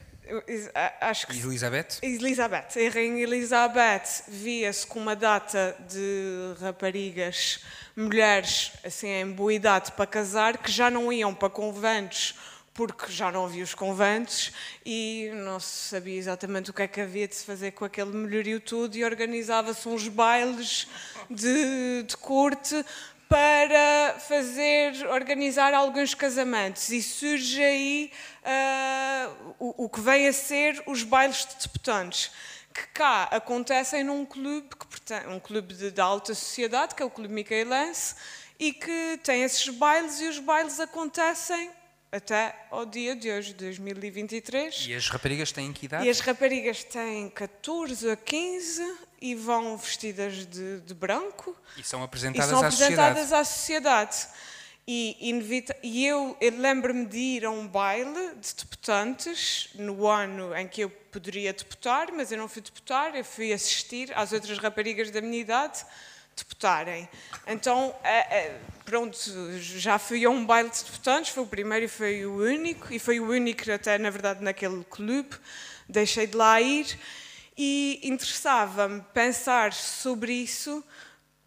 acho que Elizabeth? Elizabeth. A rainha Elizabeth via-se com uma data de raparigas, mulheres assim em boa idade para casar, que já não iam para conventos porque já não havia os conventos e não se sabia exatamente o que é que havia de se fazer com aquele melhorio tudo e organizava-se uns bailes de, de corte para fazer, organizar alguns casamentos e surge aí uh, o, o, que vem a ser os bailes de deputantes que cá acontecem num clube, que, um clube de, de alta sociedade, que é o Clube Micaelense, e que tem esses bailes e os bailes acontecem até ao dia de hoje, 2023. E as raparigas têm que idade? E as raparigas têm 14 a 15 e vão vestidas de, de branco. E são apresentadas, e são à, apresentadas sociedade. à sociedade. E, e eu, eu lembro-me de ir a um baile de deputantes no ano em que eu poderia deputar, mas eu não fui deputar, eu fui assistir às outras raparigas da minha idade deputarem. Então, é, é, pronto, já fui a um baile de deputantes, foi o primeiro e foi o único, e foi o único até, na verdade, naquele clube, deixei de lá ir, e interessava-me pensar sobre isso,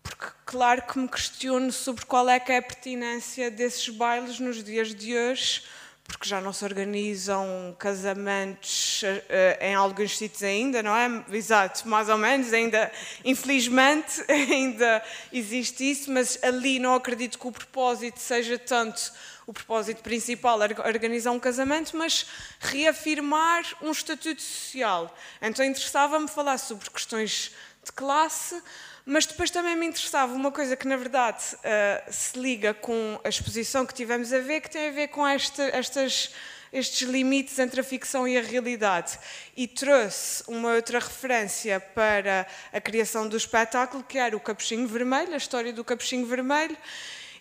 porque claro que me questiono sobre qual é que é a pertinência desses bailes nos dias de hoje, porque já não se organizam casamentos uh, em alguns sítios ainda, não é? Exato, mais ou menos, ainda, infelizmente, (laughs) ainda existe isso, mas ali não acredito que o propósito seja tanto o propósito principal, organizar um casamento, mas reafirmar um estatuto social. Então interessava-me falar sobre questões de classe, mas depois também me interessava uma coisa que, na verdade, uh, se liga com a exposição que tivemos a ver, que tem a ver com esta, estas, estes limites entre a ficção e a realidade. E trouxe uma outra referência para a criação do espetáculo, que era o Capuchinho Vermelho, a história do Capuchinho Vermelho.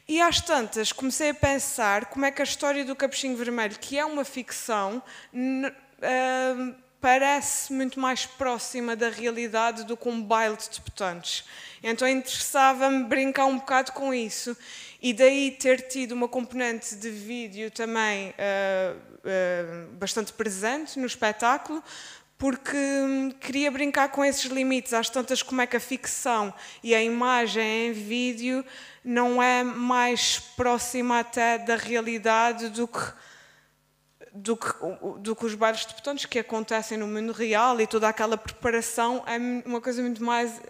E às tantas comecei a pensar como é que a história do Capuchinho Vermelho, que é uma ficção, parece muito mais próxima da realidade do que um baile de deputantes. Então interessava-me brincar um bocado com isso e daí ter tido uma componente de vídeo também uh, uh, bastante presente no espetáculo, porque hum, queria brincar com esses limites, às tantas como é que a ficção e a imagem em vídeo não é mais próxima até da realidade do que do que, do que os bailes de botões que acontecem no mundo real e toda aquela preparação é uma coisa muito mais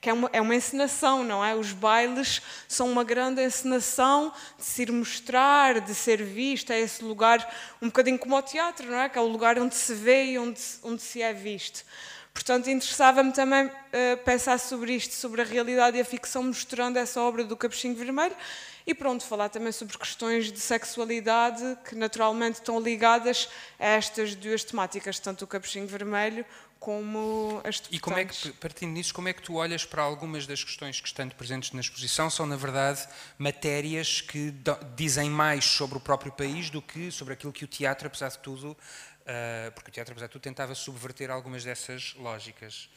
que é uma, é uma encenação, não é? Os bailes são uma grande encenação de se ir mostrar, de ser visto, é esse lugar um bocadinho como o teatro, não é? Que é o lugar onde se vê e onde, onde se é visto. Portanto, interessava-me também uh, pensar sobre isto, sobre a realidade e a ficção, mostrando essa obra do Capuchinho Vermelho e pronto, falar também sobre questões de sexualidade que naturalmente estão ligadas a estas duas temáticas, tanto o capuchinho vermelho como as E como é que, partindo disso, como é que tu olhas para algumas das questões que estão presentes na exposição? São, na verdade, matérias que dizem mais sobre o próprio país do que sobre aquilo que o teatro, apesar de tudo, uh, porque o teatro, apesar de tudo, tentava subverter algumas dessas lógicas.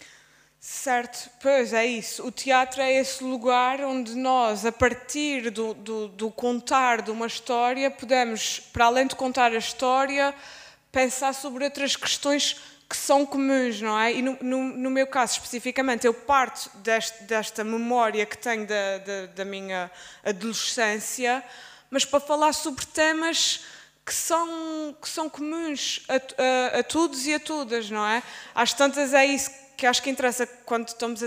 Certo, pois é isso. O teatro é esse lugar onde nós, a partir do, do, do, contar de uma história, podemos, para além de contar a história, pensar sobre outras questões que são comuns, não é? E no, no, no meu caso, especificamente, eu parto deste, desta memória que tenho da, da, da minha adolescência, mas para falar sobre temas que são, que são comuns a, a, a todos e a todas, não é? Às tantas é isso que acho que interessa quando estamos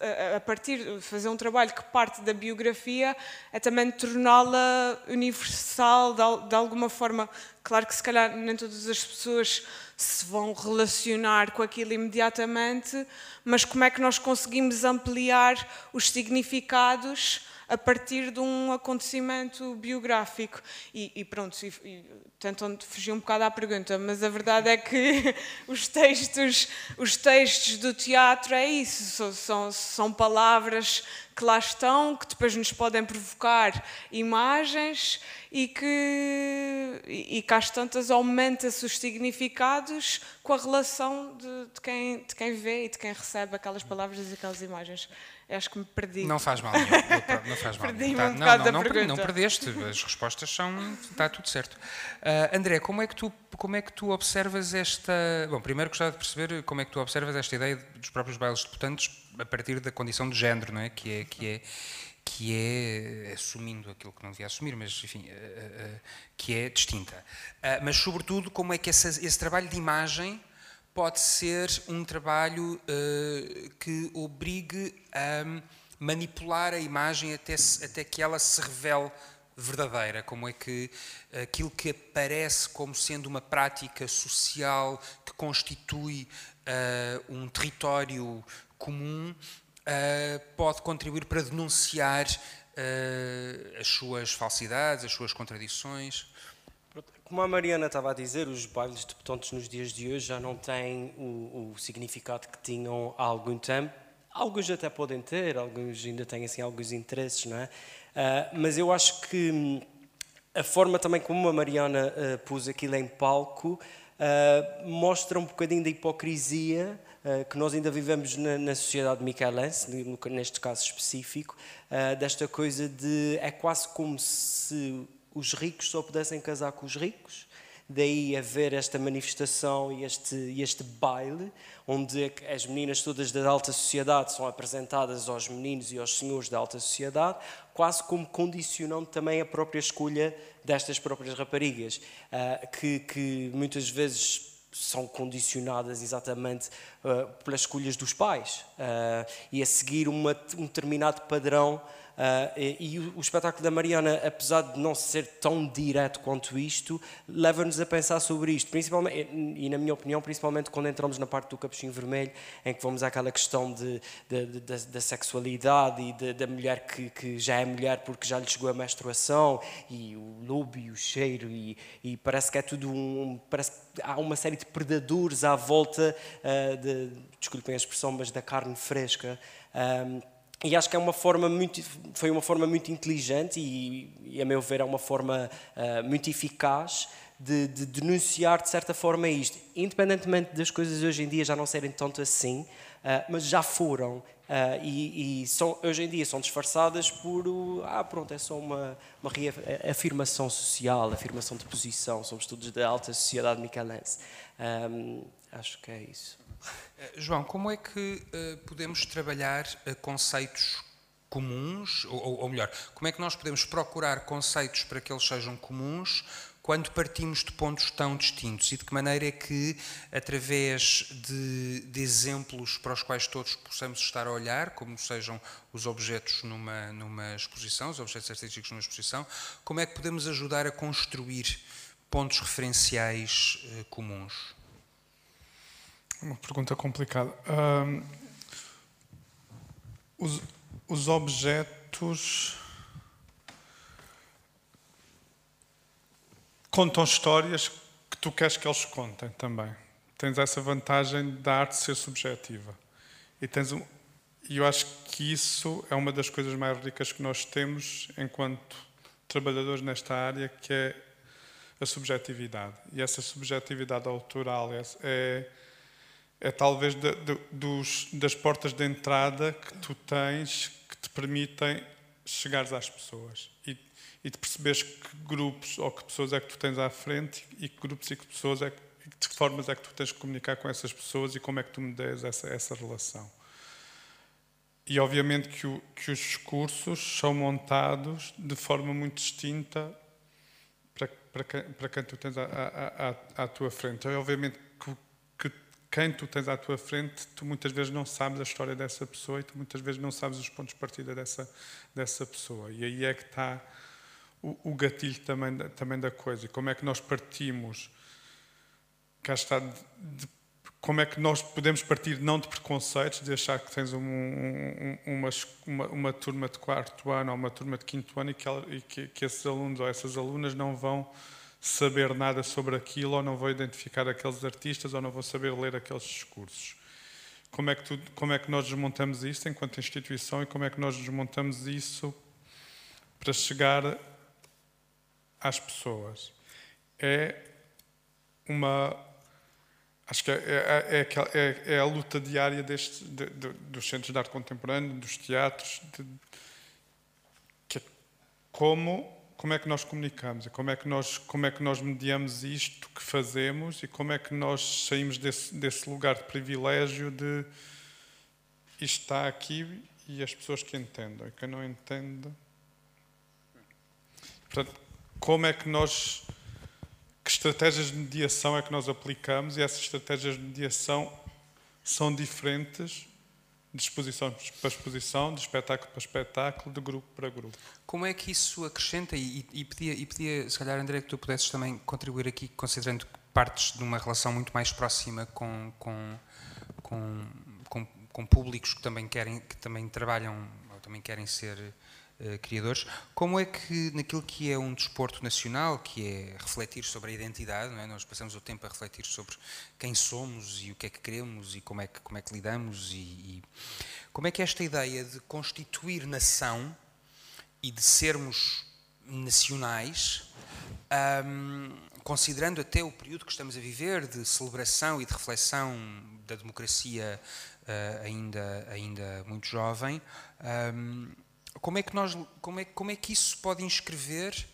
a, a partir fazer um trabalho que parte da biografia é também torná-la universal de, de, alguma forma. Claro que se calhar nem todas as pessoas se vão relacionar com aquilo imediatamente, mas como é que nós conseguimos ampliar os significados a partir de um acontecimento biográfico. E, e pronto, e, e, tentam fugir um bocado à pergunta, mas a verdade é que (laughs) os textos, os textos do teatro é isso, são, são palavras que lá estão, que depois nos podem provocar imagens e que, e, e que às tantas aumenta-se os significados com a relação de, de, quem, de quem vê e de quem recebe aquelas palavras e aquelas imagens. Acho que me perdi. Não faz mal nenhum. Não faz (laughs) mal perdi tá, um não, não, não, não, perdeste. As respostas são. Está tudo certo. Uh, André, como é, que tu, como é que tu observas esta. Bom, primeiro gostava de perceber como é que tu observas esta ideia dos próprios bailes de deputantes a partir da condição de género, não é? Que é. Que é que é, assumindo aquilo que não devia assumir, mas enfim, uh, uh, que é distinta. mas, sobretudo, como é que essa, esse trabalho de imagem pode ser um trabalho uh, que obrigue a manipular a imagem até, até que ela se revele verdadeira, como é que aquilo que aparece como sendo uma prática social que constitui uh, um território comum uh, pode contribuir para denunciar uh, as suas falsidades, as suas contradições. Como a Mariana estava a dizer, os bailes de petontes nos dias de hoje já não têm o, o, significado que tinham há algum tempo. Alguns até podem ter, alguns ainda têm assim, alguns interesses, não é? Uh, mas eu acho que hum, a forma também como a Mariana uh, pôs aquilo em palco uh, mostra um bocadinho da hipocrisia que nós ainda vivemos na, na sociedade michelense, neste caso específico, desta coisa de é quase como se os ricos só pudessem casar com os ricos. Daí haver esta manifestação e este, este baile, onde as meninas todas da alta sociedade são apresentadas aos meninos e aos senhores da alta sociedade, quase como condicionando também a própria escolha destas próprias raparigas, uh, que, que muitas vezes são condicionadas exatamente uh, pelas escolhas dos pais uh, e a seguir uma, um determinado padrão Uh, e, e o, espetáculo da Mariana, apesar de não ser tão direto quanto isto, leva-nos a pensar sobre isto, principalmente, e, e, na minha opinião, principalmente quando entramos na parte do capuchinho vermelho, em que vamos àquela questão de, de, de, da, da, sexualidade e da mulher que, que, já é mulher porque já lhe chegou a menstruação, e o lobo e o cheiro, e, e parece que é tudo um. Parece que há uma série de predadores à volta, uh, de, desculpem a expressão, mas da carne fresca. Um, e acho que é uma forma muito, foi uma forma muito inteligente e, e a meu ver, é uma forma uh, muito eficaz de, de, denunciar, de certa forma, isto. Independentemente das coisas hoje em dia já não serem tanto assim, uh, mas já foram. Uh, e, e são, hoje em dia são disfarçadas por, ah, pronto, é só uma, uma afirmação social, afirmação de posição, somos todos da alta sociedade michelense. Um, acho que é isso. Eh, João, como é que uh, podemos trabalhar uh, conceitos comuns, ou, ou, melhor, como é que nós podemos procurar conceitos para que eles sejam comuns quando partimos de pontos tão distintos e de que maneira é que, através de, de, exemplos para os quais todos possamos estar a olhar, como sejam os objetos numa, numa exposição, os objetos artísticos numa exposição, como é que podemos ajudar a construir pontos referenciais uh, comuns? Uma pergunta complicada. Um, os, os objetos contam histórias que tu queres que eles contem também. Tens essa vantagem da arte ser subjetiva. E tens um, e eu acho que isso é uma das coisas mais ricas que nós temos enquanto trabalhadores nesta área, que é a subjetividade. E essa subjetividade autoral é, é, é talvez de, de, dos, das portas de entrada que tu tens que te permitem chegares às pessoas. E e de perceberes que grupos ou que pessoas é que tu tens à frente e que grupos e que pessoas é que, de que formas é que tu tens de comunicar com essas pessoas e como é que tu medes essa, essa relação. E obviamente que, o, que os discursos são montados de forma muito distinta para, para, quem, para quem tu tens à, à, à, à tua frente. Obviamente que, que quem tu tens à tua frente, tu muitas vezes não sabes a história dessa pessoa e tu muitas vezes não sabes os pontos de partida dessa, dessa pessoa. E aí é que está o, o gatilho também, também da coisa. Como é que nós partimos, cá está, de, de, como é que nós podemos partir não de preconceitos, de achar que tens um, um, uma, uma, uma, turma de quarto ano ou uma turma de quinto ano e, que, e que, que esses alunos ou essas alunas não vão saber nada sobre aquilo ou não vão identificar aqueles artistas ou não vão saber ler aqueles discursos. Como é que, tu, como é que nós desmontamos isso enquanto instituição e como é que nós desmontamos isso para chegar às pessoas. É uma. Acho que é, é, é, é, é a luta diária deste, de, de, dos centros de arte contemporânea, dos teatros, de, que é como, como é que nós comunicamos, como é que nós, como é que nós mediamos isto que fazemos? E como é que nós saímos desse, desse lugar de privilégio de isto está aqui e as pessoas que entendem, e quem não entende. Portanto, como é que nós, que estratégias de mediação é que nós aplicamos? E essas estratégias de mediação são diferentes de exposição para exposição, de espetáculo para espetáculo, de grupo para grupo. Como é que isso acrescenta, e, e, pedia, e pedia, se calhar, André, que tu pudesses também contribuir aqui, considerando que partes de uma relação muito mais próxima com, com, com, com, com públicos que também, querem, que também trabalham, ou também querem ser criadores. Como é que, naquilo que é um desporto nacional, que é refletir sobre a identidade, é? nós passamos o tempo a refletir sobre quem somos e o que é que queremos e como é que, como é que lidamos, e, e como é que esta ideia de constituir nação e de sermos nacionais, considerando até o período que estamos a viver de celebração e de reflexão da democracia uh, ainda, ainda muito jovem, um, como é que nós, como é, como é que isso se pode inscrever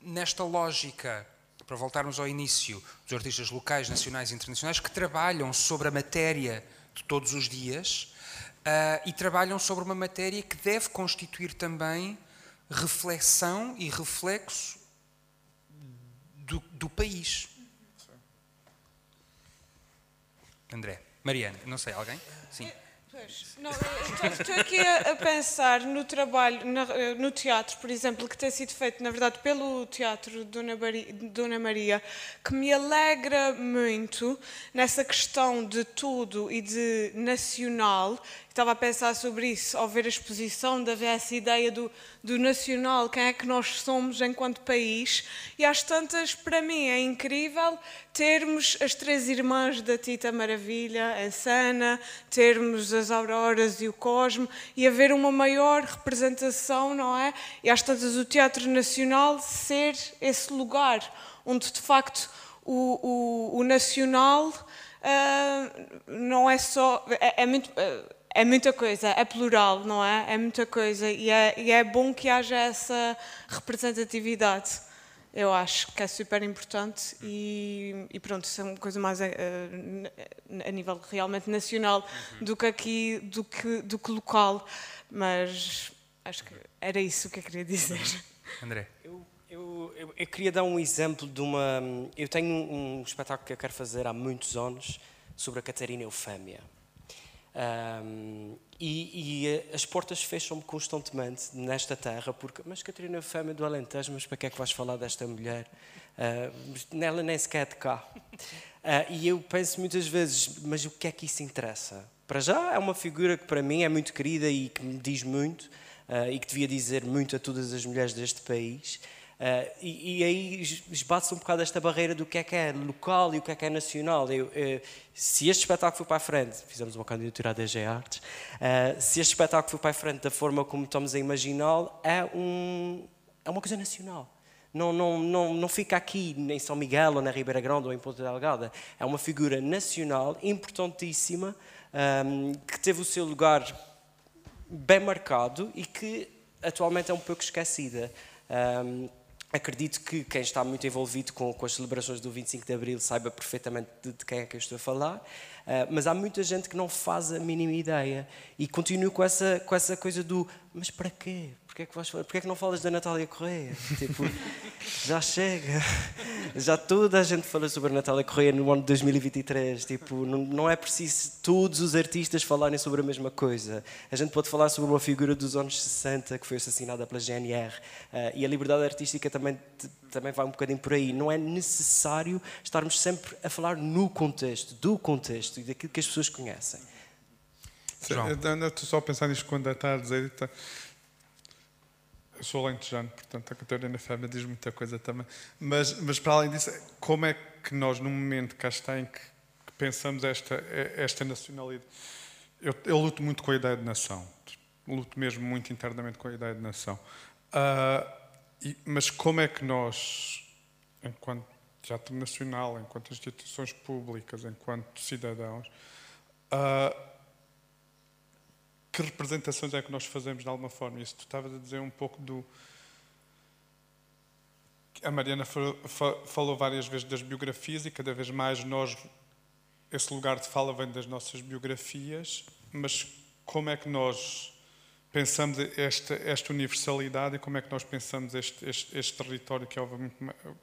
nesta lógica, para voltarmos ao início, dos artistas locais, nacionais e internacionais que trabalham sobre a matéria de todos os dias uh, e trabalham sobre uma matéria que deve constituir também reflexão e reflexo do, do país. André, Mariana, não sei, alguém? Sim. Estou aqui a, a, pensar no trabalho, no, no, teatro, por exemplo, que tem sido feito, na verdade, pelo Teatro Dona, Maria, Dona Maria, que me alegra muito nessa questão de tudo e de nacional estava a pensar sobre isso ao ver a exposição, de haver essa ideia do, do nacional, quem é que nós somos enquanto país. E às tantas, para mim, é incrível termos as três irmãs da Tita Maravilha em cena, termos as Auroras e o Cosmo, e haver uma maior representação, não é? E às tantas, o Teatro Nacional ser esse lugar onde, de facto, o, o, o nacional. Uh, não é só. É, é muito. Uh, é muita coisa, é plural, não é? É muita coisa e é, e é bom que haja essa representatividade. Eu acho que é super importante e, e pronto, isso é uma coisa mais a, a, a nível realmente nacional uhum. do que aqui, do que, do que local. Mas acho que era isso que eu queria dizer. André. Eu, eu, eu, eu, queria dar um exemplo de uma. Eu tenho um, um, espetáculo que eu quero fazer há muitos anos sobre a Catarina Eufémia. Um, e, e, as portas fecham-me constantemente nesta terra, porque, mas Catarina Eufémia do Alentejo, mas para que é que vais falar desta mulher? Uh, nela nem sequer é de cá. Uh, (laughs) e eu penso muitas vezes, mas o que é que isso interessa? Para já é uma figura que para mim é muito querida e que me diz muito, uh, e que devia dizer muito a todas as mulheres deste país. Uh, e, e, aí esbate-se um bocado esta barreira do que é que é local e o que é que é nacional. Eu, uh, se este espetáculo for para a frente, fizemos uma candidatura à DG Artes, uh, se este espetáculo for para a frente da forma como estamos a imaginá-lo, é, um, é uma coisa nacional. Não, não, não, não fica aqui em São Miguel ou na Ribeira Grande ou em Ponta Delgada. É uma figura nacional importantíssima um, que teve o seu lugar bem marcado e que atualmente é um pouco esquecida. Um, acredito que quem está muito envolvido com, com, as celebrações do 25 de Abril saiba perfeitamente de, de quem é que eu estou a falar, uh, mas há muita gente que não faz a mínima ideia e continua com essa, com essa coisa do mas para quê? Porquê é que, vais, porquê é que não falas da Natália Correia? (laughs) tipo, já chega. (laughs) Já toda a gente fala sobre a Natália Correia no ano de 2023. Tipo, não, não é preciso todos os artistas falarem sobre a mesma coisa. A gente pode falar sobre uma figura dos anos 60 que foi assassinada pela GNR. Uh, eh, e a liberdade artística também, também vai um bocadinho por aí. Não é necessário estarmos sempre a falar no contexto, do contexto e daquilo que as pessoas conhecem. João. Estou só a pensar nisto quando está a dizer. Eu sou alentejano, portanto a Catarina Fama diz muita coisa também. Mas, mas para além disso, como é que nós, num momento cá está em que, que pensamos esta, esta nacionalidade? Eu, eu, luto muito com a ideia de nação. Luto mesmo muito internamente com a ideia de nação. Uh, e, mas como é que nós, enquanto teatro nacional, enquanto instituições públicas, enquanto cidadãos, uh, que representações é que nós fazemos de alguma forma? Isso tu estavas a dizer um pouco do. A Mariana falou várias vezes das biografias e cada vez mais nós. Esse lugar de fala vem das nossas biografias, mas como é que nós pensamos esta, esta universalidade e como é que nós pensamos este, este, este território que é,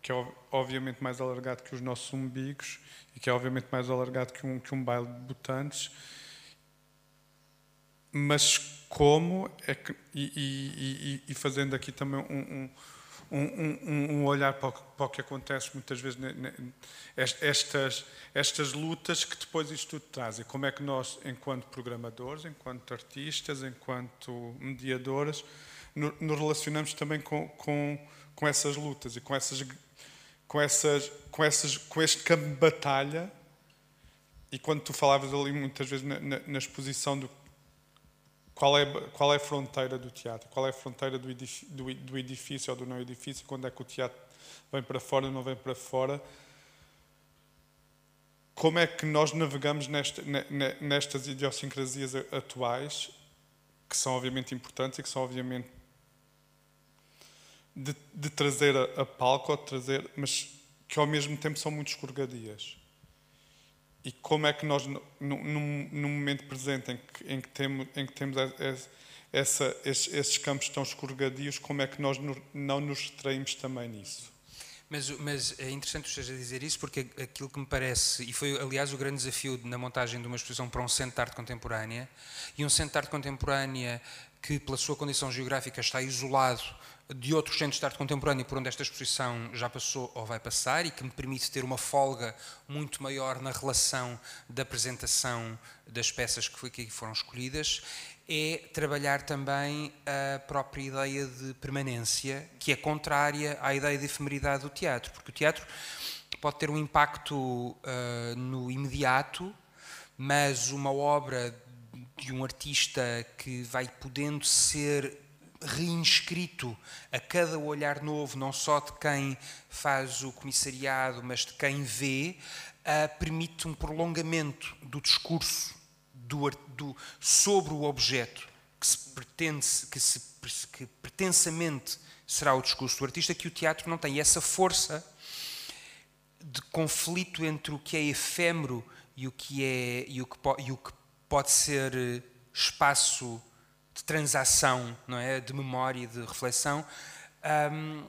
que é obviamente mais alargado que os nossos umbigos e que é obviamente mais alargado que um, que um baile de botantes mas como é que, e, e, e fazendo aqui também um, um, um, um olhar para o, para o, que acontece muitas vezes, estas, estas lutas que depois isto tudo traz, e como é que nós, enquanto programadores, enquanto artistas, enquanto mediadoras, nos relacionamos também com, com, com essas lutas e com, essas, com, essas, com, essas, com este campo de batalha. E quando tu falavas ali muitas vezes na, na, na exposição do qual é, qual é a fronteira do teatro? Qual é a fronteira do edifício, do, do edifício ou do não edifício? Quando é que o teatro vem para fora ou não vem para fora? Como é que nós navegamos nesta, nestas idiosincrasias atuais, que são obviamente importantes e que são obviamente de, de trazer a, a palco, trazer, mas que ao mesmo tempo são muito escorregadias? E como é que nós, no, momento presente em que, em que, temos, em que temos essa, esses, esses, campos tão escorregadios, como é que nós não nos retraímos também nisso? Mas, mas é interessante que esteja a dizer isso, porque aquilo que me parece, e foi aliás o grande desafio na montagem de uma exposição para um centro de arte contemporânea, e um centro de arte contemporânea que, pela sua condição geográfica, está isolado de outros centros de arte contemporânea por onde esta exposição já passou ou vai passar e que me permite ter uma folga muito maior na relação da apresentação das peças que aqui foram escolhidas, é trabalhar também a própria ideia de permanência, que é contrária à ideia de efemeridade do teatro, porque o teatro pode ter um impacto uh, no imediato, mas uma obra de um artista que vai podendo ser reinscrito a cada olhar novo, não só de quem faz o comissariado, mas de quem vê, permite um prolongamento do discurso do, do, sobre o objeto que se que, se, que pretensamente será o discurso do artista, que o teatro não tem. E essa força de conflito entre o que é efêmero e o que, é, e o que, e o que pode ser espaço de transação, não é? de memória e de reflexão, um,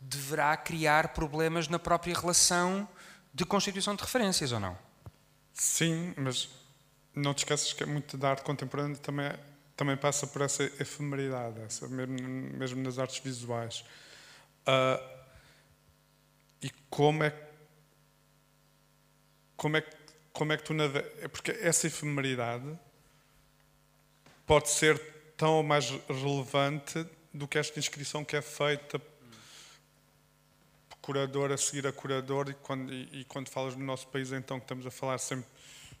deverá criar problemas na própria relação de constituição de referências, ou não? Sim, mas não te esqueças que é muito da arte contemporânea também, também passa por essa efemeridade, essa, mesmo, mesmo nas artes visuais. Uh, e como é, como é, como é que tu navegas? É porque essa efemeridade pode ser tão ou mais relevante do que esta inscrição que é feita por curador a seguir a curador e quando, e, e quando falas no nosso país então que estamos a falar sempre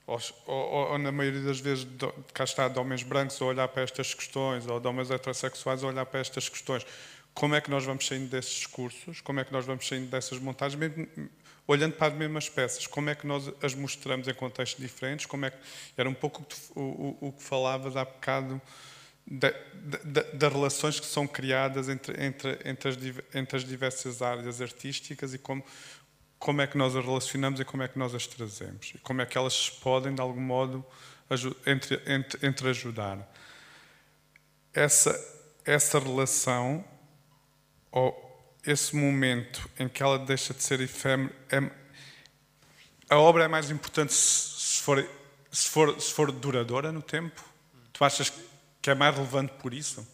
ou, ou, ou, na maioria das vezes de, cá está de homens brancos a olhar para estas questões ou de homens heterossexuais a olhar para estas questões. Como é que nós vamos saindo desses discursos? Como é que nós vamos saindo dessas montagens? Mesmo olhando para as mesmas peças como é que nós as mostramos em contextos diferentes? Como é que era um pouco o, o, o que falavas há bocado das relações que são criadas entre, entre, entre, as, entre as diversas áreas artísticas e como, como é que nós as relacionamos e como é que nós as trazemos. E como é que elas podem, de algum modo, entre, entre, entre ajudar. Essa, essa relação, ou esse momento em que ela deixa de ser efêmera, é, a obra é mais importante se, for, se, for, se for duradoura no tempo? Tu achas que que é mais relevante por isso?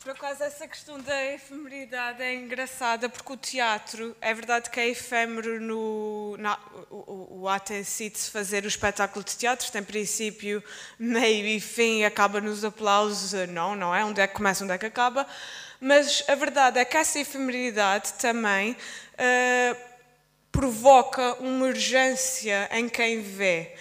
Por acaso, essa questão da efemeridade é engraçada, porque o teatro, é verdade que é efêmero no. Na, o, ato em si de se fazer o espetáculo de teatro, tem princípio, meio e fim, acaba nos aplausos, não, não é? Onde é que começa, onde é que acaba. Mas a verdade é que essa efemeridade também uh, provoca uma urgência em quem vê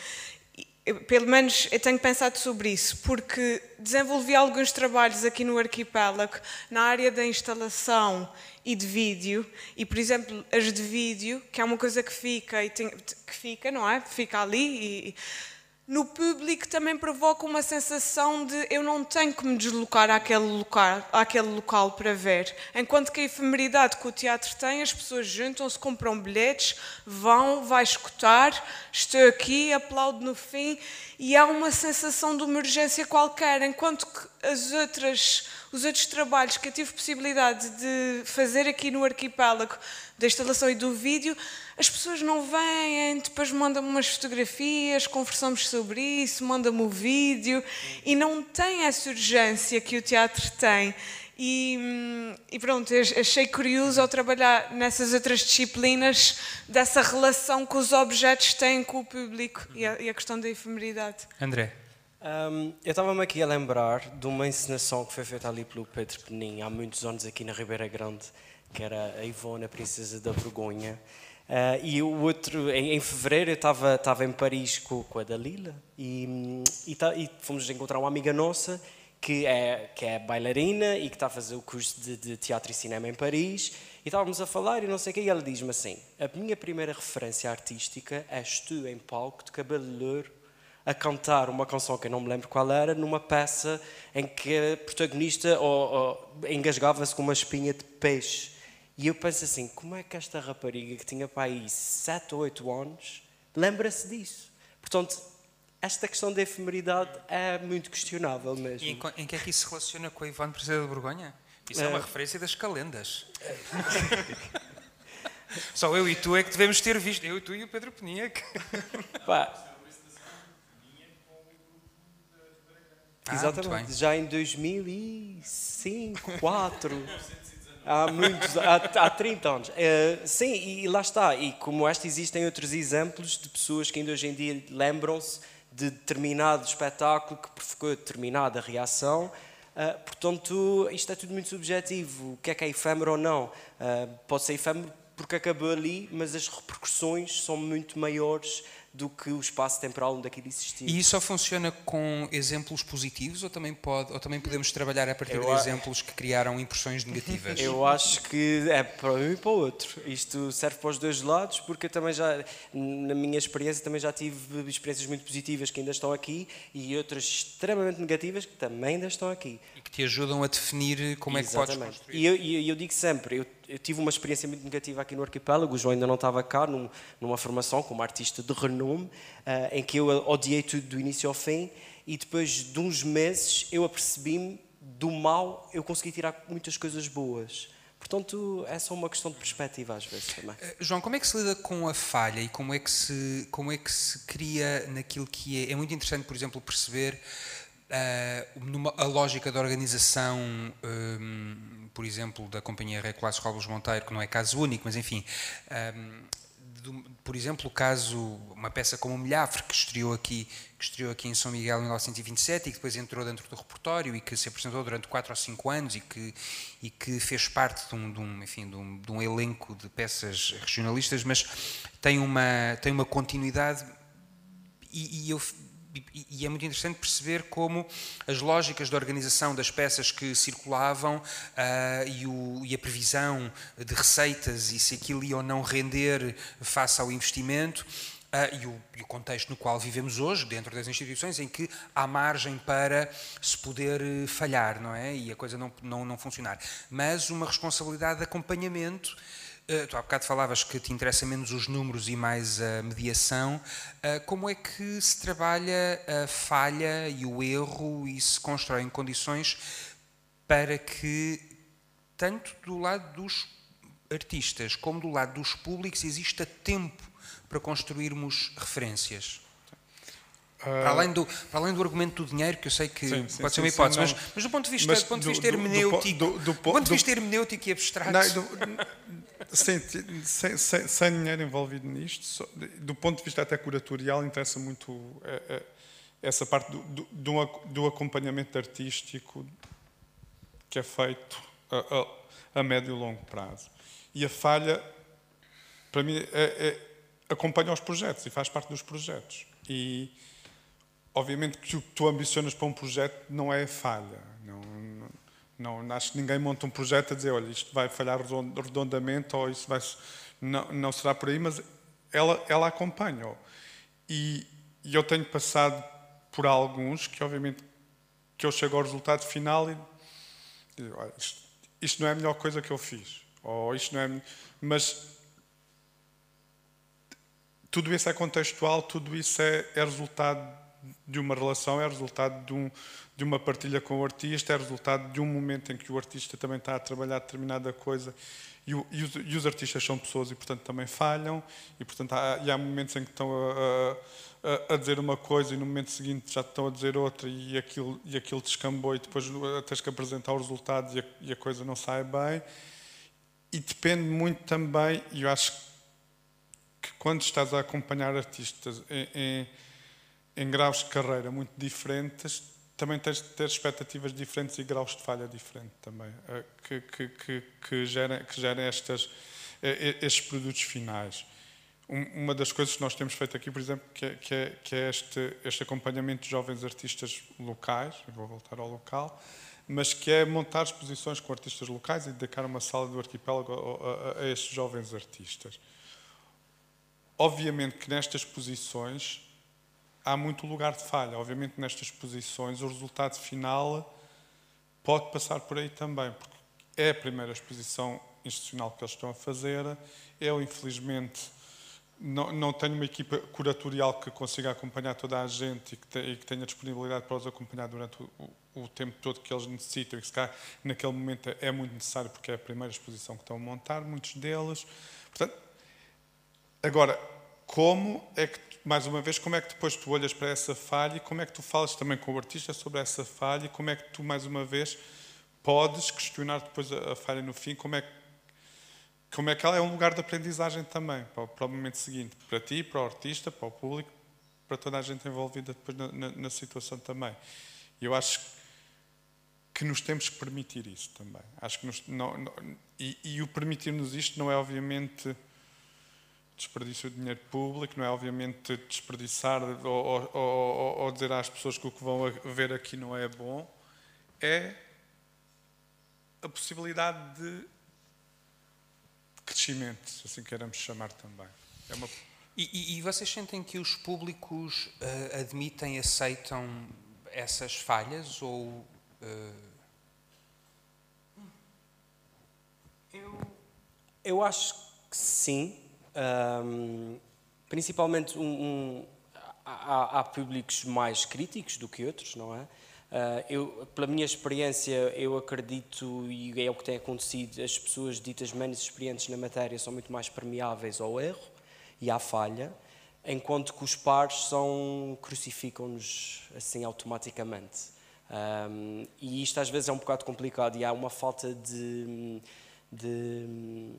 eu, pelo menos eu tenho pensado sobre isso, porque desenvolvi alguns trabalhos aqui no arquipélago na área da instalação e de vídeo, e por exemplo, as de vídeo, que é uma coisa que fica, e tem, que fica, não é? Fica ali e, no público também provoca uma sensação de eu não tenho que me deslocar àquele local, àquele local para ver. Enquanto que a efemeridade que o teatro tem, as pessoas juntam-se, compram bilhetes, vão, vai escutar, estou aqui, aplaudo no fim, e há uma sensação de uma urgência qualquer, enquanto que as outras, os outros trabalhos que eu tive possibilidade de fazer aqui no arquipélago, da instalação e do vídeo, as pessoas não vêm, depois mandam-me umas fotografias, conversamos sobre isso, mandam-me o vídeo e não tem essa urgência que o teatro tem. E, e, pronto, achei curioso ao trabalhar nessas outras disciplinas dessa relação que os objetos têm com o público e a, e a questão da efemeridade. André. Um, eu estava-me aqui a lembrar de uma encenação que foi feita ali pelo Pedro Penin há muitos anos aqui na Ribeira Grande, que era a Ivone, a Princesa da Vergonha. Uh, e o outro, em, em fevereiro, eu estava, em Paris com, com a Dalila e, e, tá, e, fomos encontrar uma amiga nossa que é, que é bailarina e que está a fazer o curso de, de teatro e cinema em Paris. E estávamos a falar e não sei o que, e ela diz-me assim: A minha primeira referência artística és tu em palco de cabelo louro a cantar uma canção que eu não me lembro qual era, numa peça em que a protagonista engasgava-se com uma espinha de peixe. E eu penso assim, como é que esta rapariga que tinha para aí 7 ou 8 anos lembra-se disso? Portanto, esta questão da efemeridade é muito questionável mesmo. E em, em que é que isso se relaciona com a Ivone Princesa de Borgonha? Isso é, é uma referência das calendas. (laughs) Só eu e tu é que devemos ter visto. Eu e tu e o Pedro Peninha. (laughs) Que... Pá. Ah, Exatamente, já em 2005, 2004 (laughs) há muitos, há, há 30 anos. Uh, sim, e, lá está. E como este, existem outros exemplos de pessoas que ainda hoje em dia lembram-se de determinado espetáculo que provocou determinada reação. Uh, portanto, isto é tudo muito subjetivo. O que é que é efêmero ou não? Uh, pode ser efêmero porque acabou ali, mas as repercussões são muito maiores do que o espaço temporal onde aquilo existiu. E isso só funciona com exemplos positivos ou também, pode, ou também podemos trabalhar a partir Eu de exemplos que criaram impressões negativas? Eu acho que é para um e para o outro. Isto serve para os dois lados, porque eu também já, na minha experiência, também já tive experiências muito positivas que ainda estão aqui e outras extremamente negativas que também ainda estão aqui. E que te ajudam a definir como Exatamente. é que podes construir. E eu, eu, eu digo sempre, eu eu tive uma experiência muito negativa aqui no arquipélago. O João ainda não estava cá, num, numa formação como artista de renome, uh, em que eu odiei tudo do início ao fim. E depois de uns meses eu apercebi-me do mal eu consegui tirar muitas coisas boas. Portanto, é só uma questão de perspectiva às vezes também. Uh, João, como é que se lida com a falha e como é que se, como é que se cria naquilo que é? É muito interessante, por exemplo, perceber numa, a lógica da organização, um, por exemplo, da companhia Reclasse Robles Monteiro, que não é caso único, mas enfim, do, por exemplo, o caso, uma peça como o Milhafre, que estreou aqui, que estreou aqui em São Miguel em 1927 e que depois entrou dentro do repertório e que se apresentou durante 4 ou 5 anos e que, e que fez parte de um, de um enfim, de um, de um elenco de peças regionalistas, mas tem uma, tem uma continuidade e, e eu e é muito interessante perceber como as lógicas de organização das peças que circulavam uh, e, o, e, a previsão de receitas e se aquilo ia ou não render face ao investimento uh, e, o, e, o, contexto no qual vivemos hoje, dentro das instituições, em que há margem para se poder eh, falhar, não é? E a coisa não, não, não funcionar. Mas uma responsabilidade de acompanhamento tu há bocado falavas que te interessa menos os números e mais a mediação. Uh, como é que se trabalha a falha e o erro e se constroem condições para que, tanto do lado dos artistas como do lado dos públicos, exista tempo para construirmos referências? Para além, do, para além do argumento do dinheiro, que eu sei que sim, sim, pode ser uma hipótese, sim, mas, mas, do ponto de vista, do, ponto de vista do, hermenêutico, do, do, ponto de vista hermenêutico e abstrato. Não, (laughs) sem, sem, sem, dinheiro envolvido nisto, só, do ponto de vista até curatorial, interessa muito é, é, essa parte do, do, do, acompanhamento artístico que é feito a, a, a, médio e longo prazo. E a falha, para mim, é, é, acompanha os projetos e faz parte dos projetos. E, obviamente, que o que tu ambicionas para um projeto não é a falha. Não, acho que ninguém monta um projeto a dizer, olha, isto vai falhar redondamente ou isso vai... Não, não será por aí, mas ela, ela acompanha. E, e eu tenho passado por alguns que, obviamente, que eu chego ao resultado final e digo, olha, isto, isto não é a melhor coisa que eu fiz. Ou isto não é... Mas tudo isso é contextual, tudo isso é, é resultado de uma relação, é resultado de um, de uma partilha com o artista, é resultado de um momento em que o artista também está a trabalhar determinada coisa e, o, e, os, e os, artistas são pessoas e, portanto, também falham e, portanto, há, e há momentos em que estão a, a, a, dizer uma coisa e no momento seguinte já estão a dizer outra e aquilo, e aquilo descambou e depois tens que apresentar os resultados e a, e a coisa não sai bem. E depende muito também, e eu acho que quando estás a acompanhar artistas em, em, em graus de carreira muito diferentes, também tens de ter expectativas diferentes e graus de falha diferentes também, eh, que, que, que, que, gerem, que gerem estas, eh, estes produtos finais. Uma das coisas que nós temos feito aqui, por exemplo, que é, que é, que é este, este acompanhamento de jovens artistas locais, vou voltar ao local, mas que é montar exposições com artistas locais e dedicar uma sala do arquipélago a, a, a estes jovens artistas. Obviamente que nestas exposições há muito lugar de falha. Obviamente, nestas posições, o resultado final pode passar por aí também, porque é a primeira exposição institucional que eles estão a fazer. Eu, infelizmente, não, não tenho uma equipa curatorial que consiga acompanhar toda a gente e que, te, e que tenha disponibilidade para os acompanhar durante o, o, o, tempo todo que eles necessitam e se calhar, naquele momento é muito necessário porque é a primeira exposição que estão a montar, muitos deles. Portanto, agora, como é que mais uma vez, como é que depois tu olhas para essa falha e como é que tu falas também com o artista sobre essa falha e como é que tu, mais uma vez, podes questionar depois a, a falha no fim, como é que como é que ela é um lugar de aprendizagem também para, para o momento seguinte, para ti, para o artista, para o público, para toda a gente envolvida depois na, na, na situação também. E eu acho que nos temos que permitir isso também. Acho que nos, não, não, e, e o permitir-nos isto não é obviamente desperdício de dinheiro público, não é? Obviamente desperdiçar ou, ou, ou, dizer às pessoas que o que vão ver aqui não é bom, é a possibilidade de crescimento, se assim queremos chamar também. É uma... e, e, vocês sentem que os públicos uh, admitem, aceitam essas falhas ou uh... eu, eu acho que sim, um, principalmente um, um, há, há, públicos mais críticos do que outros, não é? Uh, eu, pela minha experiência, eu acredito, e é o que tem acontecido, as pessoas ditas menos experientes na matéria são muito mais permeáveis ao erro e à falha, enquanto que os pares são crucificam-nos assim automaticamente. Um, e isto às vezes é um bocado complicado e há uma falta de, de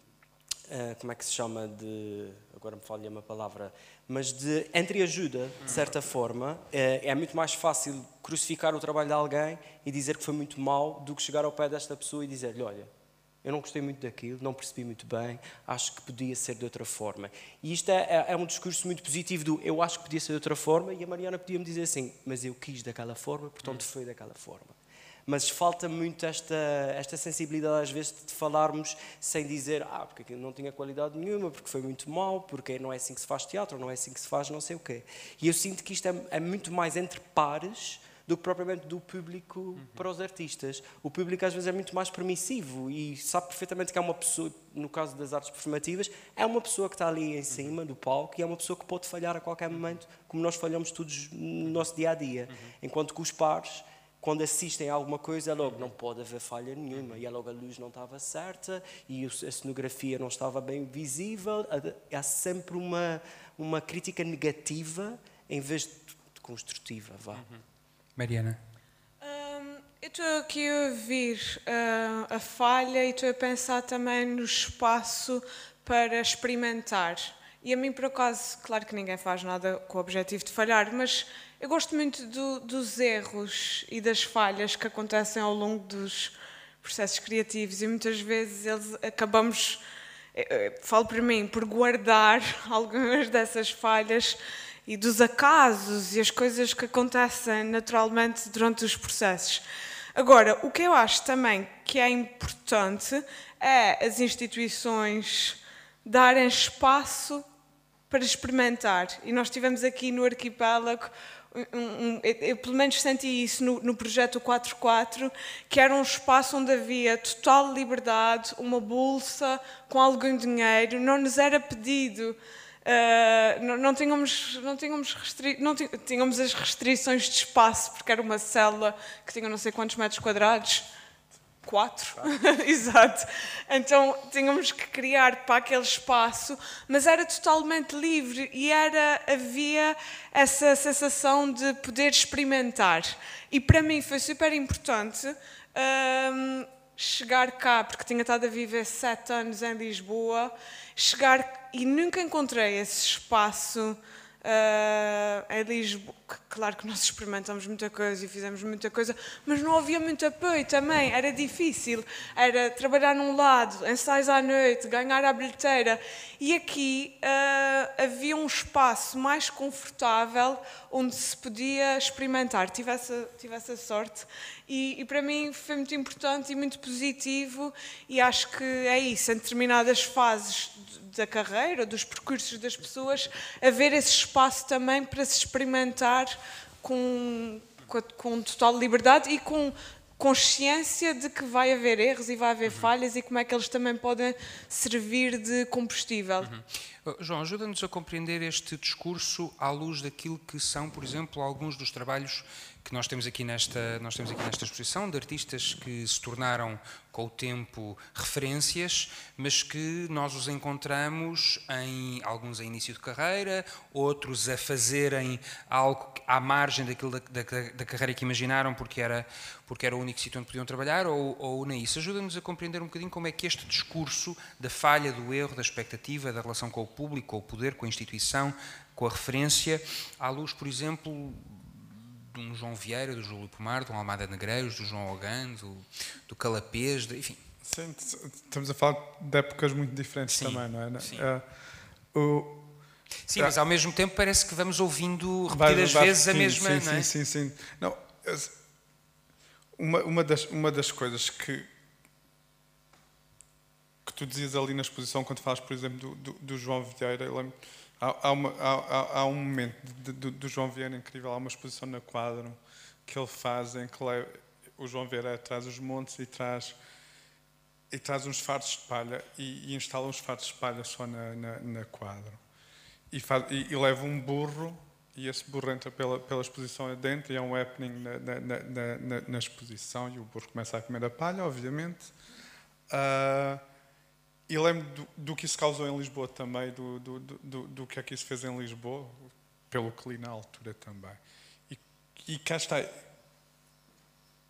uh, como é que se chama de agora me falha uma palavra mas de entreajuda, de certa forma, é, é muito mais fácil crucificar o trabalho de alguém e dizer que foi muito mal do que chegar ao pé desta pessoa e dizer-lhe: Olha, eu não gostei muito daquilo, não percebi muito bem, acho que podia ser de outra forma. E isto é, é, é um discurso muito positivo do eu acho que podia ser de outra forma, e a Mariana podia-me dizer assim, mas eu quis daquela forma, portanto foi daquela forma mas falta muito esta, esta sensibilidade às vezes de falarmos sem dizer ah, porque aquilo não tinha qualidade nenhuma, porque foi muito mau, porque não é assim que se faz teatro, não é assim que se faz não sei o quê. E eu sinto que isto é, é muito mais entre pares do que propriamente do público uhum. para os artistas. O público às vezes é muito mais permissivo e sabe perfeitamente que é uma pessoa, no caso das artes performativas, é uma pessoa que está ali em cima do palco e é uma pessoa que pode falhar a qualquer momento, como nós falhamos todos no nosso dia a dia. Uhum. Enquanto que os pares quando assistem a alguma coisa, é logo não pode haver falha nenhuma, e é logo a luz não estava certa, e a cenografia não estava bem visível. Há sempre uma, uma crítica negativa em vez de construtiva. Vá. Uhum. Mariana. Um, eu estou aqui a ouvir uh, a falha e estou a pensar também no espaço para experimentar. E a mim, por acaso, claro que ninguém faz nada com o objetivo de falhar, mas eu gosto muito do, dos erros e das falhas que acontecem ao longo dos processos criativos e muitas vezes eles acabamos, eh, eh, falo por mim, por guardar (laughs) algumas dessas falhas e dos acasos e as coisas que acontecem naturalmente durante os processos. Agora, o que eu acho também que é importante é as instituições darem espaço para experimentar. E nós tivemos aqui no arquipélago um, eu pelo menos senti isso no, no projeto 44, que era um espaço onde havia total liberdade, uma bolsa com algum dinheiro, não nos era pedido, uh, não, não, tínhamos, não, tínhamos, restri não tínhamos as restrições de espaço, porque era uma célula que tinha não sei quantos metros quadrados, Quatro, (laughs) exato. Então tínhamos que criar para aquele espaço, mas era totalmente livre e era havia essa sensação de poder experimentar. E para mim foi super importante um, chegar cá, porque tinha estado a viver sete anos em Lisboa, chegar e nunca encontrei esse espaço Uh, em Lisboa, claro que nós experimentamos muita coisa e fizemos muita coisa, mas não havia muito apoio também, era difícil. Era trabalhar num lado, ensaios à noite, ganhar a bilheteira. E aqui uh, havia um espaço mais confortável onde se podia experimentar. Tive essa, tive essa sorte e, e para mim foi muito importante e muito positivo. E acho que é isso, em determinadas fases da carreira, dos percursos das pessoas, haver esse espaço também para se experimentar com, com, com total liberdade e com consciência de que vai haver erros e vai haver uhum. falhas e como é que eles também podem servir de combustível. Uhum. João, ajuda-nos a compreender este discurso à luz daquilo que são, por exemplo, alguns dos trabalhos que nós temos aqui nesta, nós temos aqui nesta exposição, de artistas que se tornaram com o tempo referências, mas que nós os encontramos em alguns a início de carreira, outros a fazerem algo à margem daquilo da, da, da carreira que imaginaram porque era, porque era o único sítio onde podiam trabalhar, ou, ou nem isso. Ajuda-nos a compreender um bocadinho como é que este discurso da falha, do erro, da expectativa, da relação com o público, com o poder, com a instituição, com a referência, à luz, por exemplo, de um João Vieira, do Júlio Pomar, do Almada Negreiros, do João Hogan, do, do Calapês, de, enfim. Sim, estamos a falar de épocas muito diferentes sim, também, não é? Sim. Uh, o, sim, uh, mas ao mesmo tempo parece que vamos ouvindo repetidas vezes a mesma, sim, não é? Sim, sim, sim. Não, uma, uma, das, uma das coisas que, que tu dizias ali na exposição, quando falas, por exemplo, do, do, do João Vieira, eu lembro Há, há, há, há um momento do João Vieira incrível, há uma exposição na quadro que ele faz em que o João Vieira traz os montes e traz, e traz uns fardos de palha e, e instala uns fardos de palha só na, na, na quadro. E, faz, e, e, leva um burro e esse burro entra pela, pela exposição adentro e é um happening na, na, na exposição e o burro começa a comer a palha, obviamente. Uh, e lembro do, do, que isso causou em Lisboa também, do, do, do, do que é que isso fez em Lisboa, pelo que li na altura também. E, e cá está.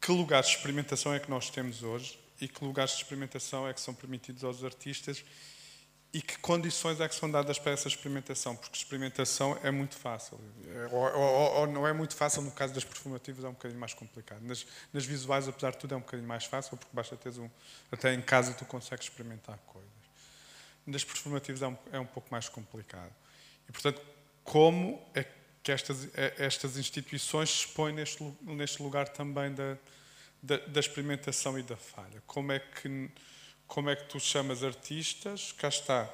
Que lugares de experimentação é que nós temos hoje e que lugares de experimentação é que são permitidos aos artistas e que condições é que são dadas para essa experimentação? Porque experimentação é muito fácil. Ou, ou, ou, não é muito fácil, no caso das performativas é um bocadinho mais complicado. Nas, nas, visuais, apesar de tudo, é um bocadinho mais fácil, porque basta teres um. Até em casa tu consegues experimentar coisas. Nas performativas é um, é um pouco mais complicado. E, portanto, como é que estas, é, estas instituições se expõem neste, neste lugar também da, da, da experimentação e da falha? Como é que como é que tu chamas artistas, cá está,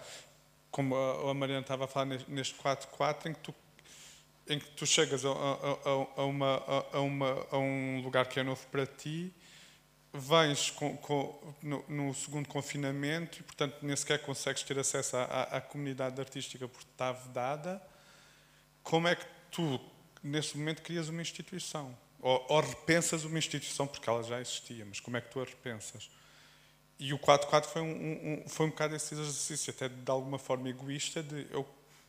como a Mariana estava a falar neste 4-4, em que tu em que tu chegas a, a, a, uma, a, uma, a, um lugar que é novo para ti, vens com, com, no, no, segundo confinamento e, portanto, nem sequer consegues ter acesso à, comunidade artística porque está vedada. Como é que tu, nesse momento, crias uma instituição? Ou, ou repensas uma instituição, porque ela já existia, mas como é que tu a repensas? E o 4-4 foi um, um, foi um bocado esse exercício, até de alguma forma egoísta, de eu,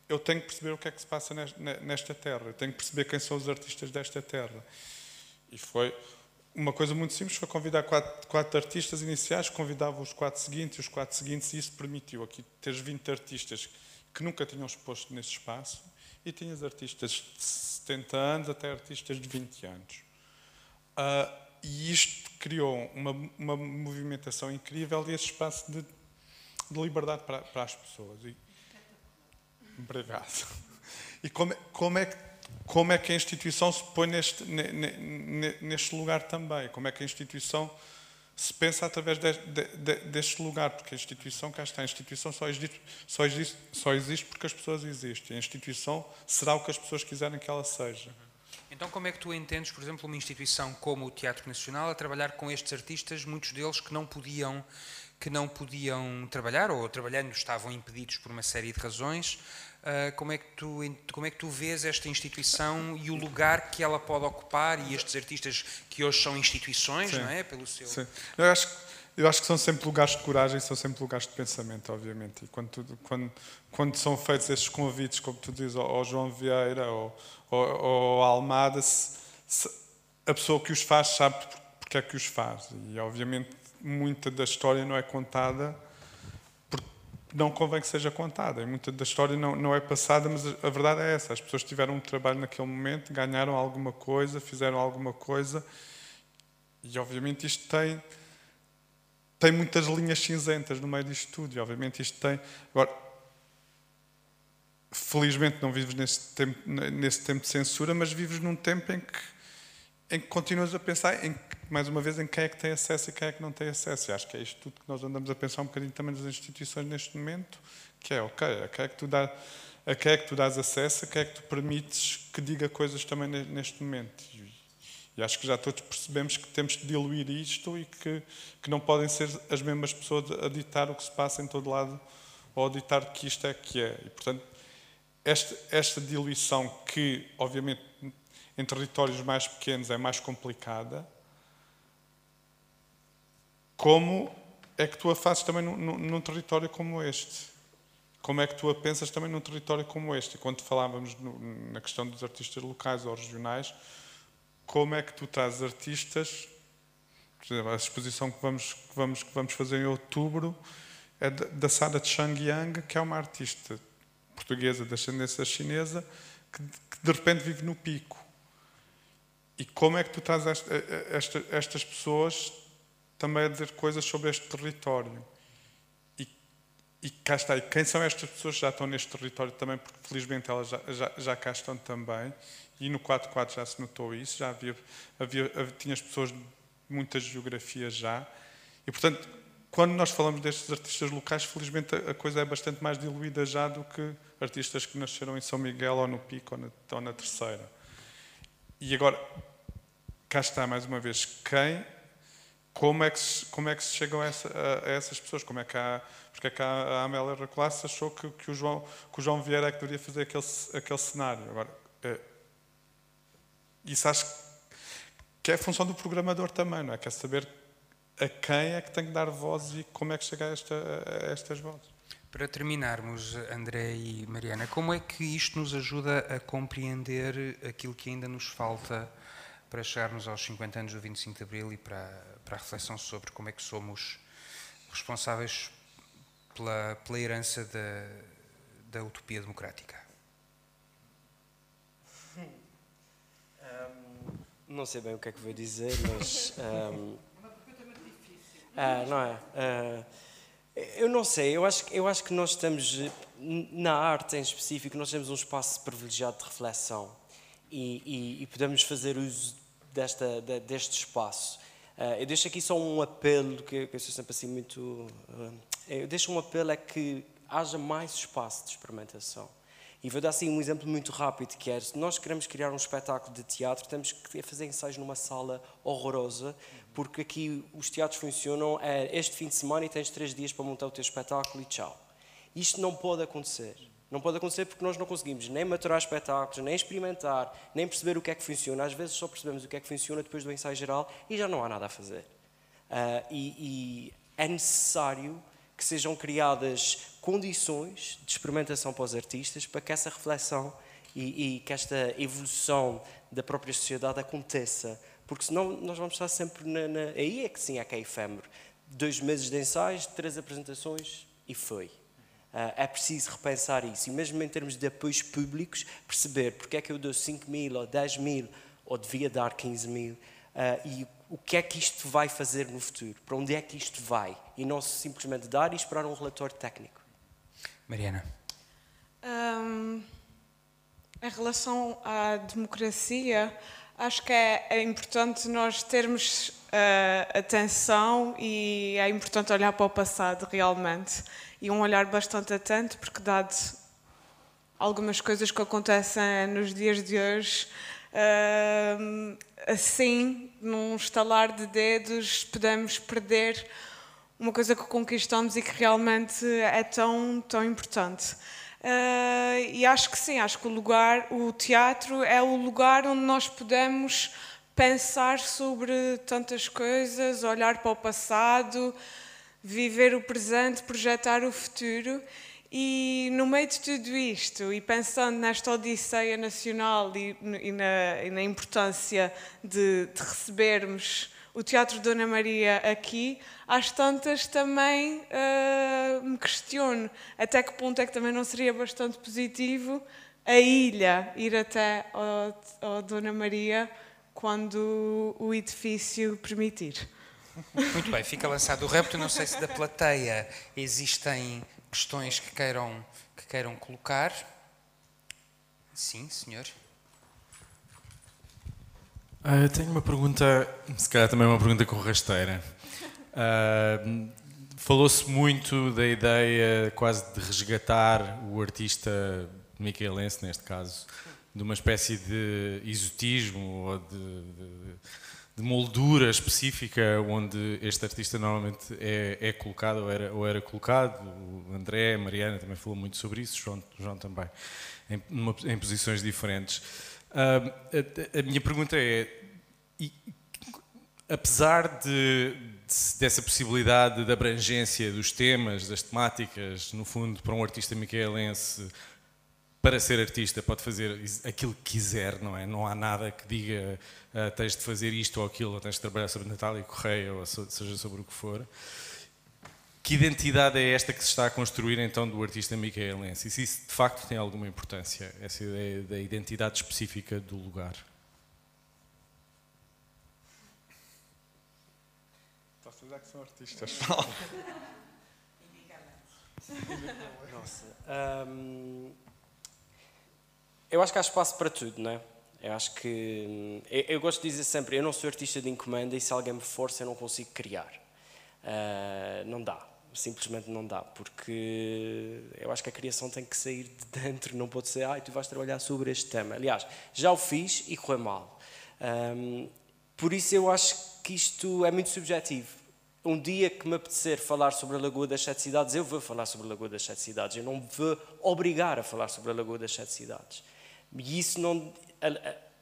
eu tenho que perceber o que é que se passa nesta terra, eu tenho que perceber quem são os artistas desta terra. E foi uma coisa muito simples, foi convidar quatro, quatro artistas iniciais, convidava os quatro seguintes, os quatro seguintes, e isso permitiu aqui teres 20 artistas que nunca tinham exposto nesse espaço, e tinhas artistas de 70 anos até artistas de 20 anos. Uh, e isto criou uma, uma movimentação incrível e esse espaço de, de liberdade para, para, as pessoas. E, obrigado. E como, como, é que, como é que a instituição se põe neste, neste lugar também? Como é que a instituição se pensa através de, de, de, deste lugar? Porque a instituição, cá está, a instituição só existe, só, existe, só existe porque as pessoas existem. A instituição será o que as pessoas quiserem que ela seja. Então, como é que tu entendes, por exemplo, uma instituição como o Teatro Nacional a trabalhar com estes artistas, muitos deles que não podiam que não podiam trabalhar ou trabalhando estavam impedidos por uma série de razões? Uh, como é que tu como é que tu vês esta instituição e o lugar que ela pode ocupar e estes artistas que hoje são instituições, Sim. não é, pelo seu Sim. Eu acho eu acho que são sempre lugares de coragem, são sempre lugares de pensamento, obviamente. E quando, tu, quando, quando são feitos estes convites, como tu dizes, ao, ao João Vieira ou, ou, ou Almada, se, se, a pessoa que os faz sabe porque é que os faz. E, obviamente, muita da história não é contada não convém que seja contada. E muita da história não, não é passada, mas a verdade é essa. As pessoas tiveram um trabalho naquele momento, ganharam alguma coisa, fizeram alguma coisa. E, obviamente, isto tem tem muitas linhas cinzentas no meio disto tudo, e obviamente isto tem. Agora, felizmente não vives nesse tempo, nesse tempo de censura, mas vives num tempo em que, em que continuas a pensar, em, mais uma vez, em quem é que tem acesso e quem é que não tem acesso. E acho que é isto tudo que nós andamos a pensar um bocadinho também nas instituições neste momento, que é, ok, a quem é que tu, dá, a quem é que tu dás acesso, a quem é que tu permites que diga coisas também neste momento. E acho que já todos percebemos que temos de diluir isto e que, que não podem ser as mesmas pessoas a ditar o que se passa em todo lado ou a ditar que isto é que é. E, portanto, esta, esta diluição que, obviamente, em territórios mais pequenos é mais complicada, como é que tu a fazes também num, num, território como este? Como é que tu a pensas também num território como este? Quando falávamos no, na questão dos artistas locais ou regionais, como é que tu trazes artistas, por exemplo, a exposição que vamos, que vamos, que vamos fazer em outubro é da Sara Changyang, que é uma artista portuguesa de ascendência chinesa, que, que de repente vive no pico. E como é que tu trazes esta, esta, estas pessoas também a dizer coisas sobre este território? E, e cá está. E quem são estas pessoas que já estão neste território também, porque felizmente elas já, já, já cá estão também, e no 4.4 já se notou isso, já havia, havia, tinha as pessoas de muitas geografias já. E, portanto, quando nós falamos destes artistas locais, felizmente a coisa é bastante mais diluída já do que artistas que nasceram em São Miguel ou no Pico ou na, ou na Terceira. E agora, cá está mais uma vez, quem, como é que se, como é que se chegam a, essa, a, a essas pessoas? Como é que há, porque é que a, Amélia Raclasse achou que, que, o João, que o João Vieira é que deveria fazer aquele, aquele cenário? Agora, é, isso acho que é função do programador também, não é? Quer saber a quem é que tem que dar voz e como é que chega a, esta, a estas vozes. Para terminarmos, André e Mariana, como é que isto nos ajuda a compreender aquilo que ainda nos falta para chegarmos aos 50 anos do 25 de Abril e para, para a reflexão sobre como é que somos responsáveis pela, pela herança da, da utopia democrática? Um, não sei bem o que é que vou dizer, mas. Um, ah, não é? Uh, eu não sei, eu acho, eu acho que nós estamos, na arte em específico, nós temos um espaço privilegiado de reflexão e, e, e podemos fazer uso desta, de, deste espaço. Uh, eu deixo aqui só um apelo, que, eu sou sempre assim muito. Uh, eu deixo um apelo é que haja mais espaço de experimentação. E vou dar assim um exemplo muito rápido, que é, se nós queremos criar um espetáculo de teatro, temos que fazer ensaios numa sala horrorosa, porque aqui os teatros funcionam é, este fim de semana e tens três dias para montar o teu espetáculo e tchau. Isto não pode acontecer. Não pode acontecer porque nós não conseguimos nem maturar espetáculos, nem experimentar, nem perceber o que é que funciona. Às vezes só percebemos o que é que funciona depois do ensaio geral e já não há nada a fazer. Uh, e, e é necessário que sejam criadas condições de experimentação para os artistas para que essa reflexão e, e, que esta evolução da própria sociedade aconteça. Porque senão nós vamos estar sempre na. na aí é que sim, é que é efêmero. Dois meses de ensaios, três apresentações e foi. Uh, é preciso repensar isso. E mesmo em termos de apoios públicos, perceber porque é que eu dou 5 mil ou 10 mil ou devia dar 15 mil. Uh, e o que é que isto vai fazer no futuro, para onde é que isto vai, e não simplesmente dar e esperar um relatório técnico. Mariana. Um, em relação à democracia, acho que é, é importante nós termos uh, atenção e é importante olhar para o passado realmente. E um olhar bastante atento, porque, dado algumas coisas que acontecem nos dias de hoje, uh, assim, num estalar de dedos, podemos perder uma coisa que conquistamos e que realmente é tão, tão importante. Uh, e acho que sim, acho que o lugar, o teatro é o lugar onde nós podemos pensar sobre tantas coisas, olhar para o passado, viver o presente, projetar o futuro. E no meio de tudo isto, e pensando nesta Odisseia Nacional e, e, na, e na, importância de, de, recebermos o Teatro Dona Maria aqui, às tantas também uh, me questiono até que ponto é que também não seria bastante positivo a ilha ir até ao, ao Dona Maria quando o edifício permitir. Muito bem, fica lançado o repto. Não sei se da plateia existem questões que queiram, que queiram colocar. Sim, senhor. Uh, tenho uma pergunta, se calhar também uma pergunta com rasteira. Uh, Falou-se muito da ideia quase de resgatar o artista micaelense, neste caso, de uma espécie de exotismo ou de, de de moldura específica onde este artista normalmente é, é colocado ou era, ou era, colocado. O André, a Mariana também falou muito sobre isso, João, João também, em, em, posições diferentes. Uh, a, a, minha pergunta é, e, apesar de, de, dessa possibilidade de abrangência dos temas, das temáticas, no fundo, para um artista micaelense para ser artista pode fazer aquilo que quiser, não é? Não há nada que diga uh, tens de fazer isto ou aquilo, ou tens de trabalhar sobre Natália Correia, ou seja sobre o que for. Que identidade é esta que se está a construir então do artista micaelense? E se isso de facto tem alguma importância, essa ideia da identidade específica do lugar? Vocês é que são artistas. (laughs) Nossa. Um eu acho que há espaço para tudo, não é? Eu acho que. Eu, eu, gosto de dizer sempre: eu não sou artista de encomenda e se alguém me força, eu não consigo criar. Uh, não dá. Simplesmente não dá. Porque eu acho que a criação tem que sair de dentro, não pode ser, ah, tu vais trabalhar sobre este tema. Aliás, já o fiz e correu mal. Um, por isso eu acho que isto é muito subjetivo um dia que me apetecer falar sobre a Lagoa das Sete Cidades, eu vou falar sobre a Lagoa das Sete Cidades. Eu não vou obrigar a falar sobre a Lagoa das Sete Cidades. E isso não.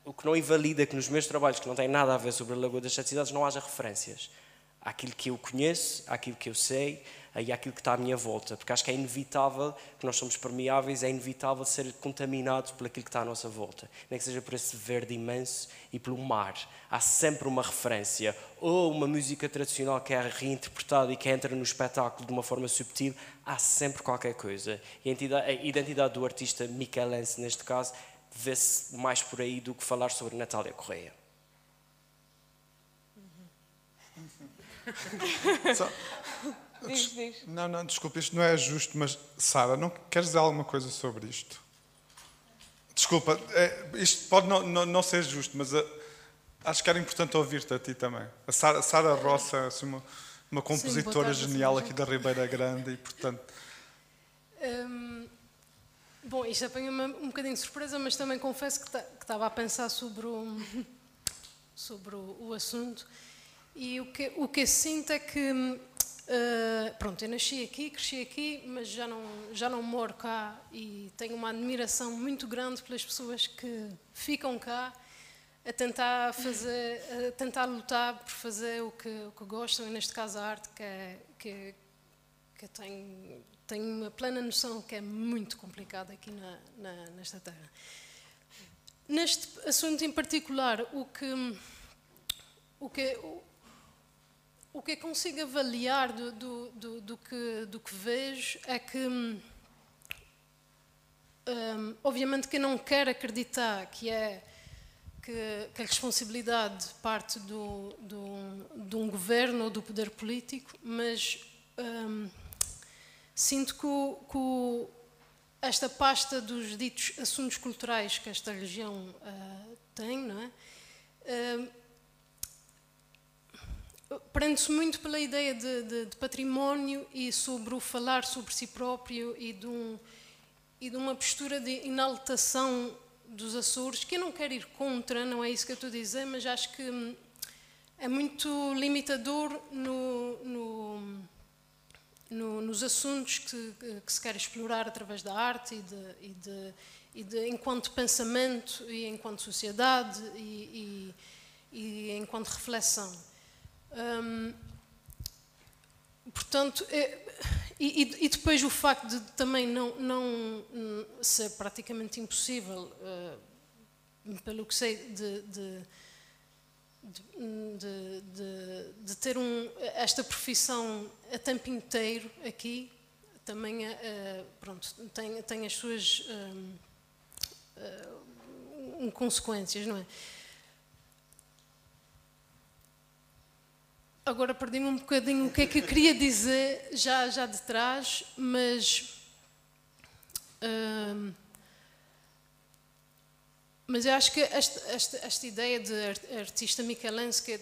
o que não invalida que nos meus trabalhos, que não têm nada a ver sobre a Lagoa das Sete Cidades, não haja referências àquilo que eu conheço, àquilo que eu sei e àquilo que está à minha volta. Porque acho que é inevitável, que nós somos permeáveis, é inevitável ser contaminados por aquilo que está à nossa volta. Nem que seja por esse verde imenso e pelo mar. Há sempre uma referência. Ou uma música tradicional que é reinterpretada e que entra no espetáculo de uma forma subtil. Há sempre qualquer coisa. E a identidade do artista Michelense, neste caso, vê-se mais por aí do que falar sobre Natália Correia. Só, (laughs) diz, diz. Não, não, desculpa, isto não é justo, mas Sara, não queres dizer alguma coisa sobre isto? Desculpa, é, isto pode não, não, não, ser justo, mas a, eh, acho que era importante ouvir-te a ti também. A Sara, Sara Roça, assim, uma, uma compositora Sim, genial aqui da Ribeira Grande e, portanto. Hum, Bom, isto apanha-me um bocadinho de surpresa, mas também confesso que estava a pensar sobre o, (laughs) sobre o, o, assunto. E o que, o que eu sinto é que, uh, pronto, eu nasci aqui, cresci aqui, mas já não, já não moro cá e tenho uma admiração muito grande pelas pessoas que ficam cá a tentar fazer, a tentar lutar por fazer o que, o que gostam, e neste caso a arte, que, é, que, que tem tenho uma plena noção que é muito complicado aqui na, na, nesta terra. Neste assunto em particular, o que, o que, o, o que eu consigo avaliar do, do, do, do, que, do que vejo é que, um, obviamente, que não quero acreditar que é que, que a responsabilidade parte do, do, de um governo ou do poder político, mas um, Sinto que, que esta pasta dos ditos assuntos culturais que esta região uh, tem, não é? Uh, prende-se muito pela ideia de, de, de, património e sobre o falar sobre si próprio e de, um, e de uma postura de inaltação dos Açores, que eu não quero ir contra, não é isso que eu estou a dizer, mas acho que hum, é muito limitador no, no no, nos assuntos que, que, se quer explorar através da arte e de, e de, e de enquanto pensamento e enquanto sociedade e, e enquanto reflexão. Hum, portanto, é, e, depois o facto de também não, não ser praticamente impossível, uh, pelo que sei, de, de de, de, de, ter um, esta profissão a tempo inteiro aqui também uh, pronto, tem, tem as suas uh, uh, consequências, não é? Agora perdi-me um bocadinho o que é que eu queria dizer já, já de trás, mas. Uh, mas eu acho que esta, esta, esta ideia de artista michelense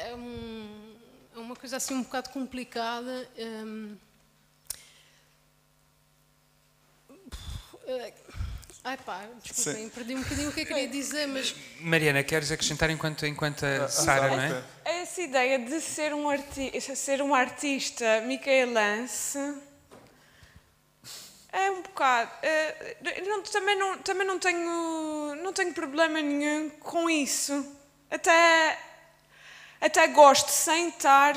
é, um, é, uma coisa assim um bocado complicada. Um, eh, Ai pá, desculpem, perdi um bocadinho o que eu queria dizer, mas... Mariana, queres acrescentar enquanto, enquanto a Sara, não é? Essa ideia de ser um, arti ser um artista micaelense é um bocado. Uh, não, também, não, também não tenho, não tenho problema nenhum com isso. Até, até gosto sem estar.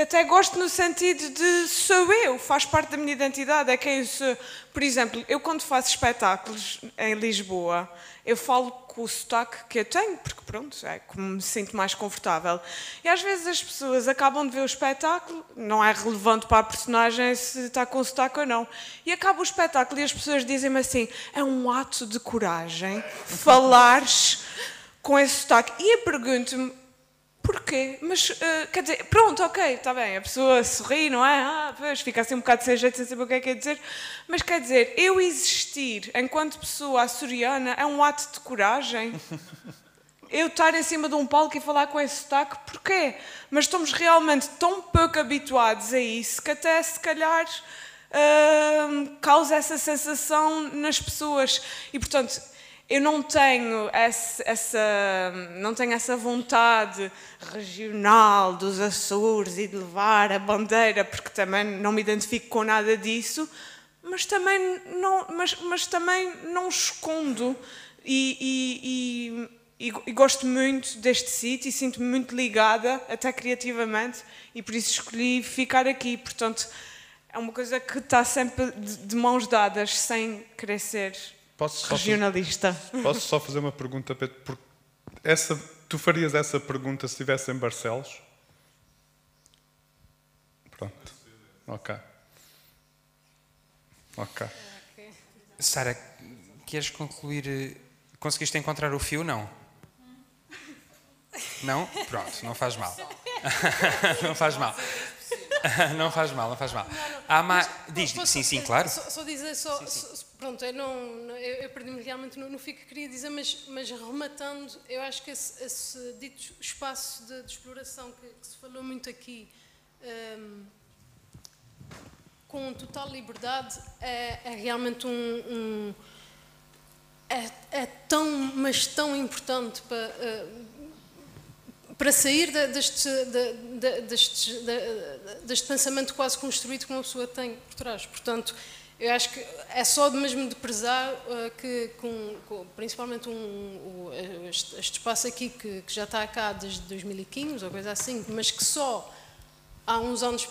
Até gosto no sentido de sou eu, faz parte da minha identidade, é quem eu sou. Por exemplo, eu quando faço espetáculos em Lisboa, eu falo com o sotaque que eu tenho, porque pronto, é como me sinto mais confortável. E às vezes as pessoas acabam de ver o espetáculo, não é relevante para a personagem se está com sotaque ou não. E acaba o espetáculo e as pessoas dizem-me assim: é um ato de coragem falares com esse sotaque. E eu pergunto-me: Porquê? Mas, uh, quer dizer, pronto, ok, está bem, a pessoa sorri, não é? Ah, pois, fica assim um bocado sem jeito, sem saber o que é que quer dizer. Mas, quer dizer, eu existir enquanto pessoa açoriana é um ato de coragem? (laughs) Eu estar em cima de um palco e falar com esse sotaque, porquê? Mas estamos realmente tão pouco habituados a isso que até, se calhar, uh, causa essa sensação nas pessoas. E, portanto, eu não tenho essa, essa, não tenho essa vontade regional dos Açores e de levar a bandeira, porque também não me identifico com nada disso, mas também não, mas, mas também não escondo e, e, e, e gosto muito deste sítio e sinto-me muito ligada, até criativamente, e por isso escolhi ficar aqui. Portanto, é uma coisa que está sempre de, mãos dadas, sem querer Posso só, regionalista. posso só fazer uma pergunta, Pedro? Porque essa, tu farias essa pergunta se estivesse em Barcelos? Pronto. Ok. Ok. Sara, queres concluir? eh, Conseguiste encontrar o fio? Não? Não? Pronto, não faz mal. (laughs) não faz mal. (laughs) Não faz mal, não faz mal. Há ma... Diz, Posso- sim, sim, claro. Só, só dizer, só, só- pronto, eu, não, não- eu, eu perdi-me realmente no, no fio que queria dizer, mas, mas rematando, eu acho que esse, esse dito espaço de, de exploração que, que se falou muito aqui, hum, com total liberdade, é, é realmente um, um- é, é tão, mas tão importante para, eh, para sair deste, deste, deste pensamento quase construído que uma pessoa tem por trás. Portanto, eu acho que é só mesmo de prezar eh, que, com, com- principalmente um, o- este, este espaço aqui que, que já está cá desde 2015 ou coisa assim, mas que só há uns anos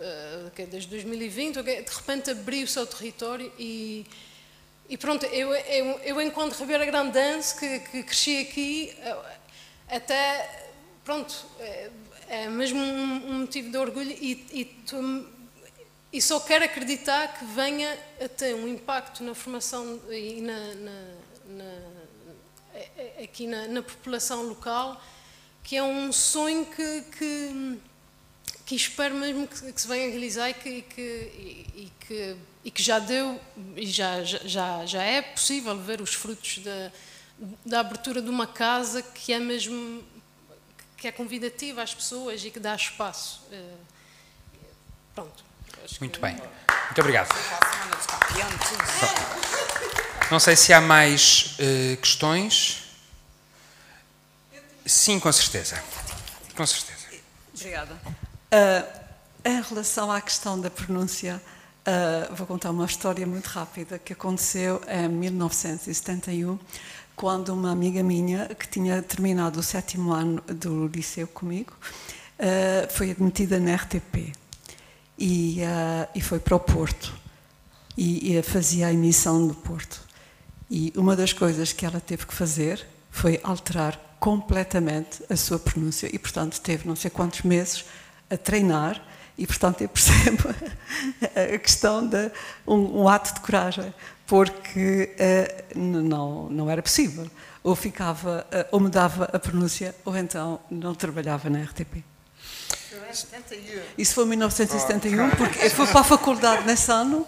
eh, desde 2020, ok, de repente abriu o seu território e, e pronto, eu, eu, eu enquanto Ribeira Grandense, que, que cresci aqui, eh, até, pronto, é, é mesmo um, motivo de orgulho e, e, e só quero acreditar que venha a ter um impacto na formação e na, na- na- aqui na, população local, que é um sonho que, que que espero mesmo que, que se venha a realizar e que, e que, e que já deu e já, já, já é possível ver os frutos da, da abertura de uma casa que é mesmo que é convidativa às pessoas e que dá espaço. Eh, Pronto. acho que- Muito bem. Muito obrigado. Não sei se há mais eh, questões. Sim, com certeza. Com certeza. Obrigada. Ah, em relação à questão da pronúncia, ah, vou contar uma história muito rápida que aconteceu em 1971, quando uma amiga minha, que tinha terminado o sétimo ano do liceu comigo, ah, foi admitida na RTP e, ah, e foi para o Porto. E, e fazia a emissão do Porto. E uma das coisas que ela teve que fazer foi alterar completamente a sua pronúncia. E, portanto, teve não sei quantos meses a treinar. E, portanto, eu percebo (laughs) a questão de um, um ato de coragem, porque n- não, não era possível. Ou ficava, eh, ou mudava a pronúncia, ou então não trabalhava na RTP. Isso foi em 1971, porque eu fui para a faculdade nesse ano,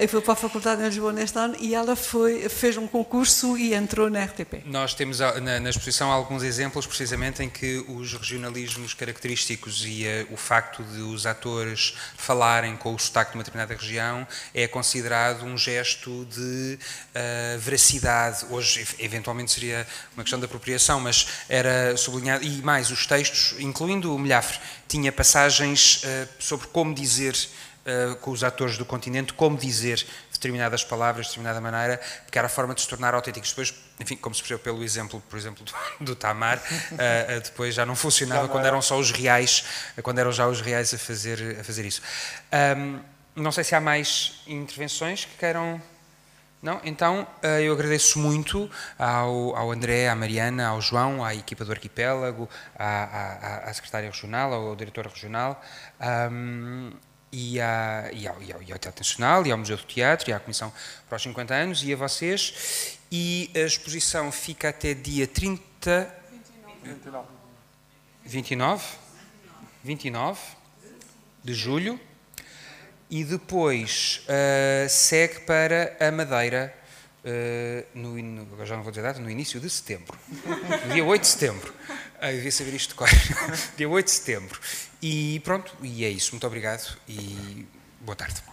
eu fui para a faculdade em Lisboa neste ano, e ela foi, fez um concurso e entrou na RTP. Nós temos ah, na, na exposição alguns exemplos precisamente em que os regionalismos característicos e eh, o facto de os atores falarem com o sotaque de uma determinada região é considerado um gesto de ah, veracidade. Hoje, ev- eventualmente, seria uma questão de apropriação, mas era sublinhado. E mais, os textos, incluindo o Milhafre, tinha passagens ah, sobre como dizer uh, com os atores do continente como dizer determinadas palavras de determinada maneira, porque era a forma de se tornar autênticos. Depois, enfim, como se percebeu pelo exemplo, por exemplo, do, (laughs) do Tamar, uh, depois já não funcionava quando eram só os reais, quando eram já os reais a fazer, a fazer isso. Um, não sei se há mais intervenções que queiram. Não? Então, eh, eu agradeço muito ao, ao André, à Mariana, ao João, à equipa do Arquipélago, à, à, à secretária regional, ao diretor regional, ahm, e, à, e, ao, e, ao, e ao Teatro Nacional, e ao Museu do Teatro, e à Comissão para os 50 anos, e a vocês. E a exposição fica até dia 30... 29? 29 de julho e depois uh, segue para a Madeira, uh, no, agora já não vou dizer data, no início de setembro. No dia 8 de setembro. Ah, eu devia saber isto de cor. (laughs) dia 8 de setembro. E pronto, e é isso. Muito obrigado e boa tarde.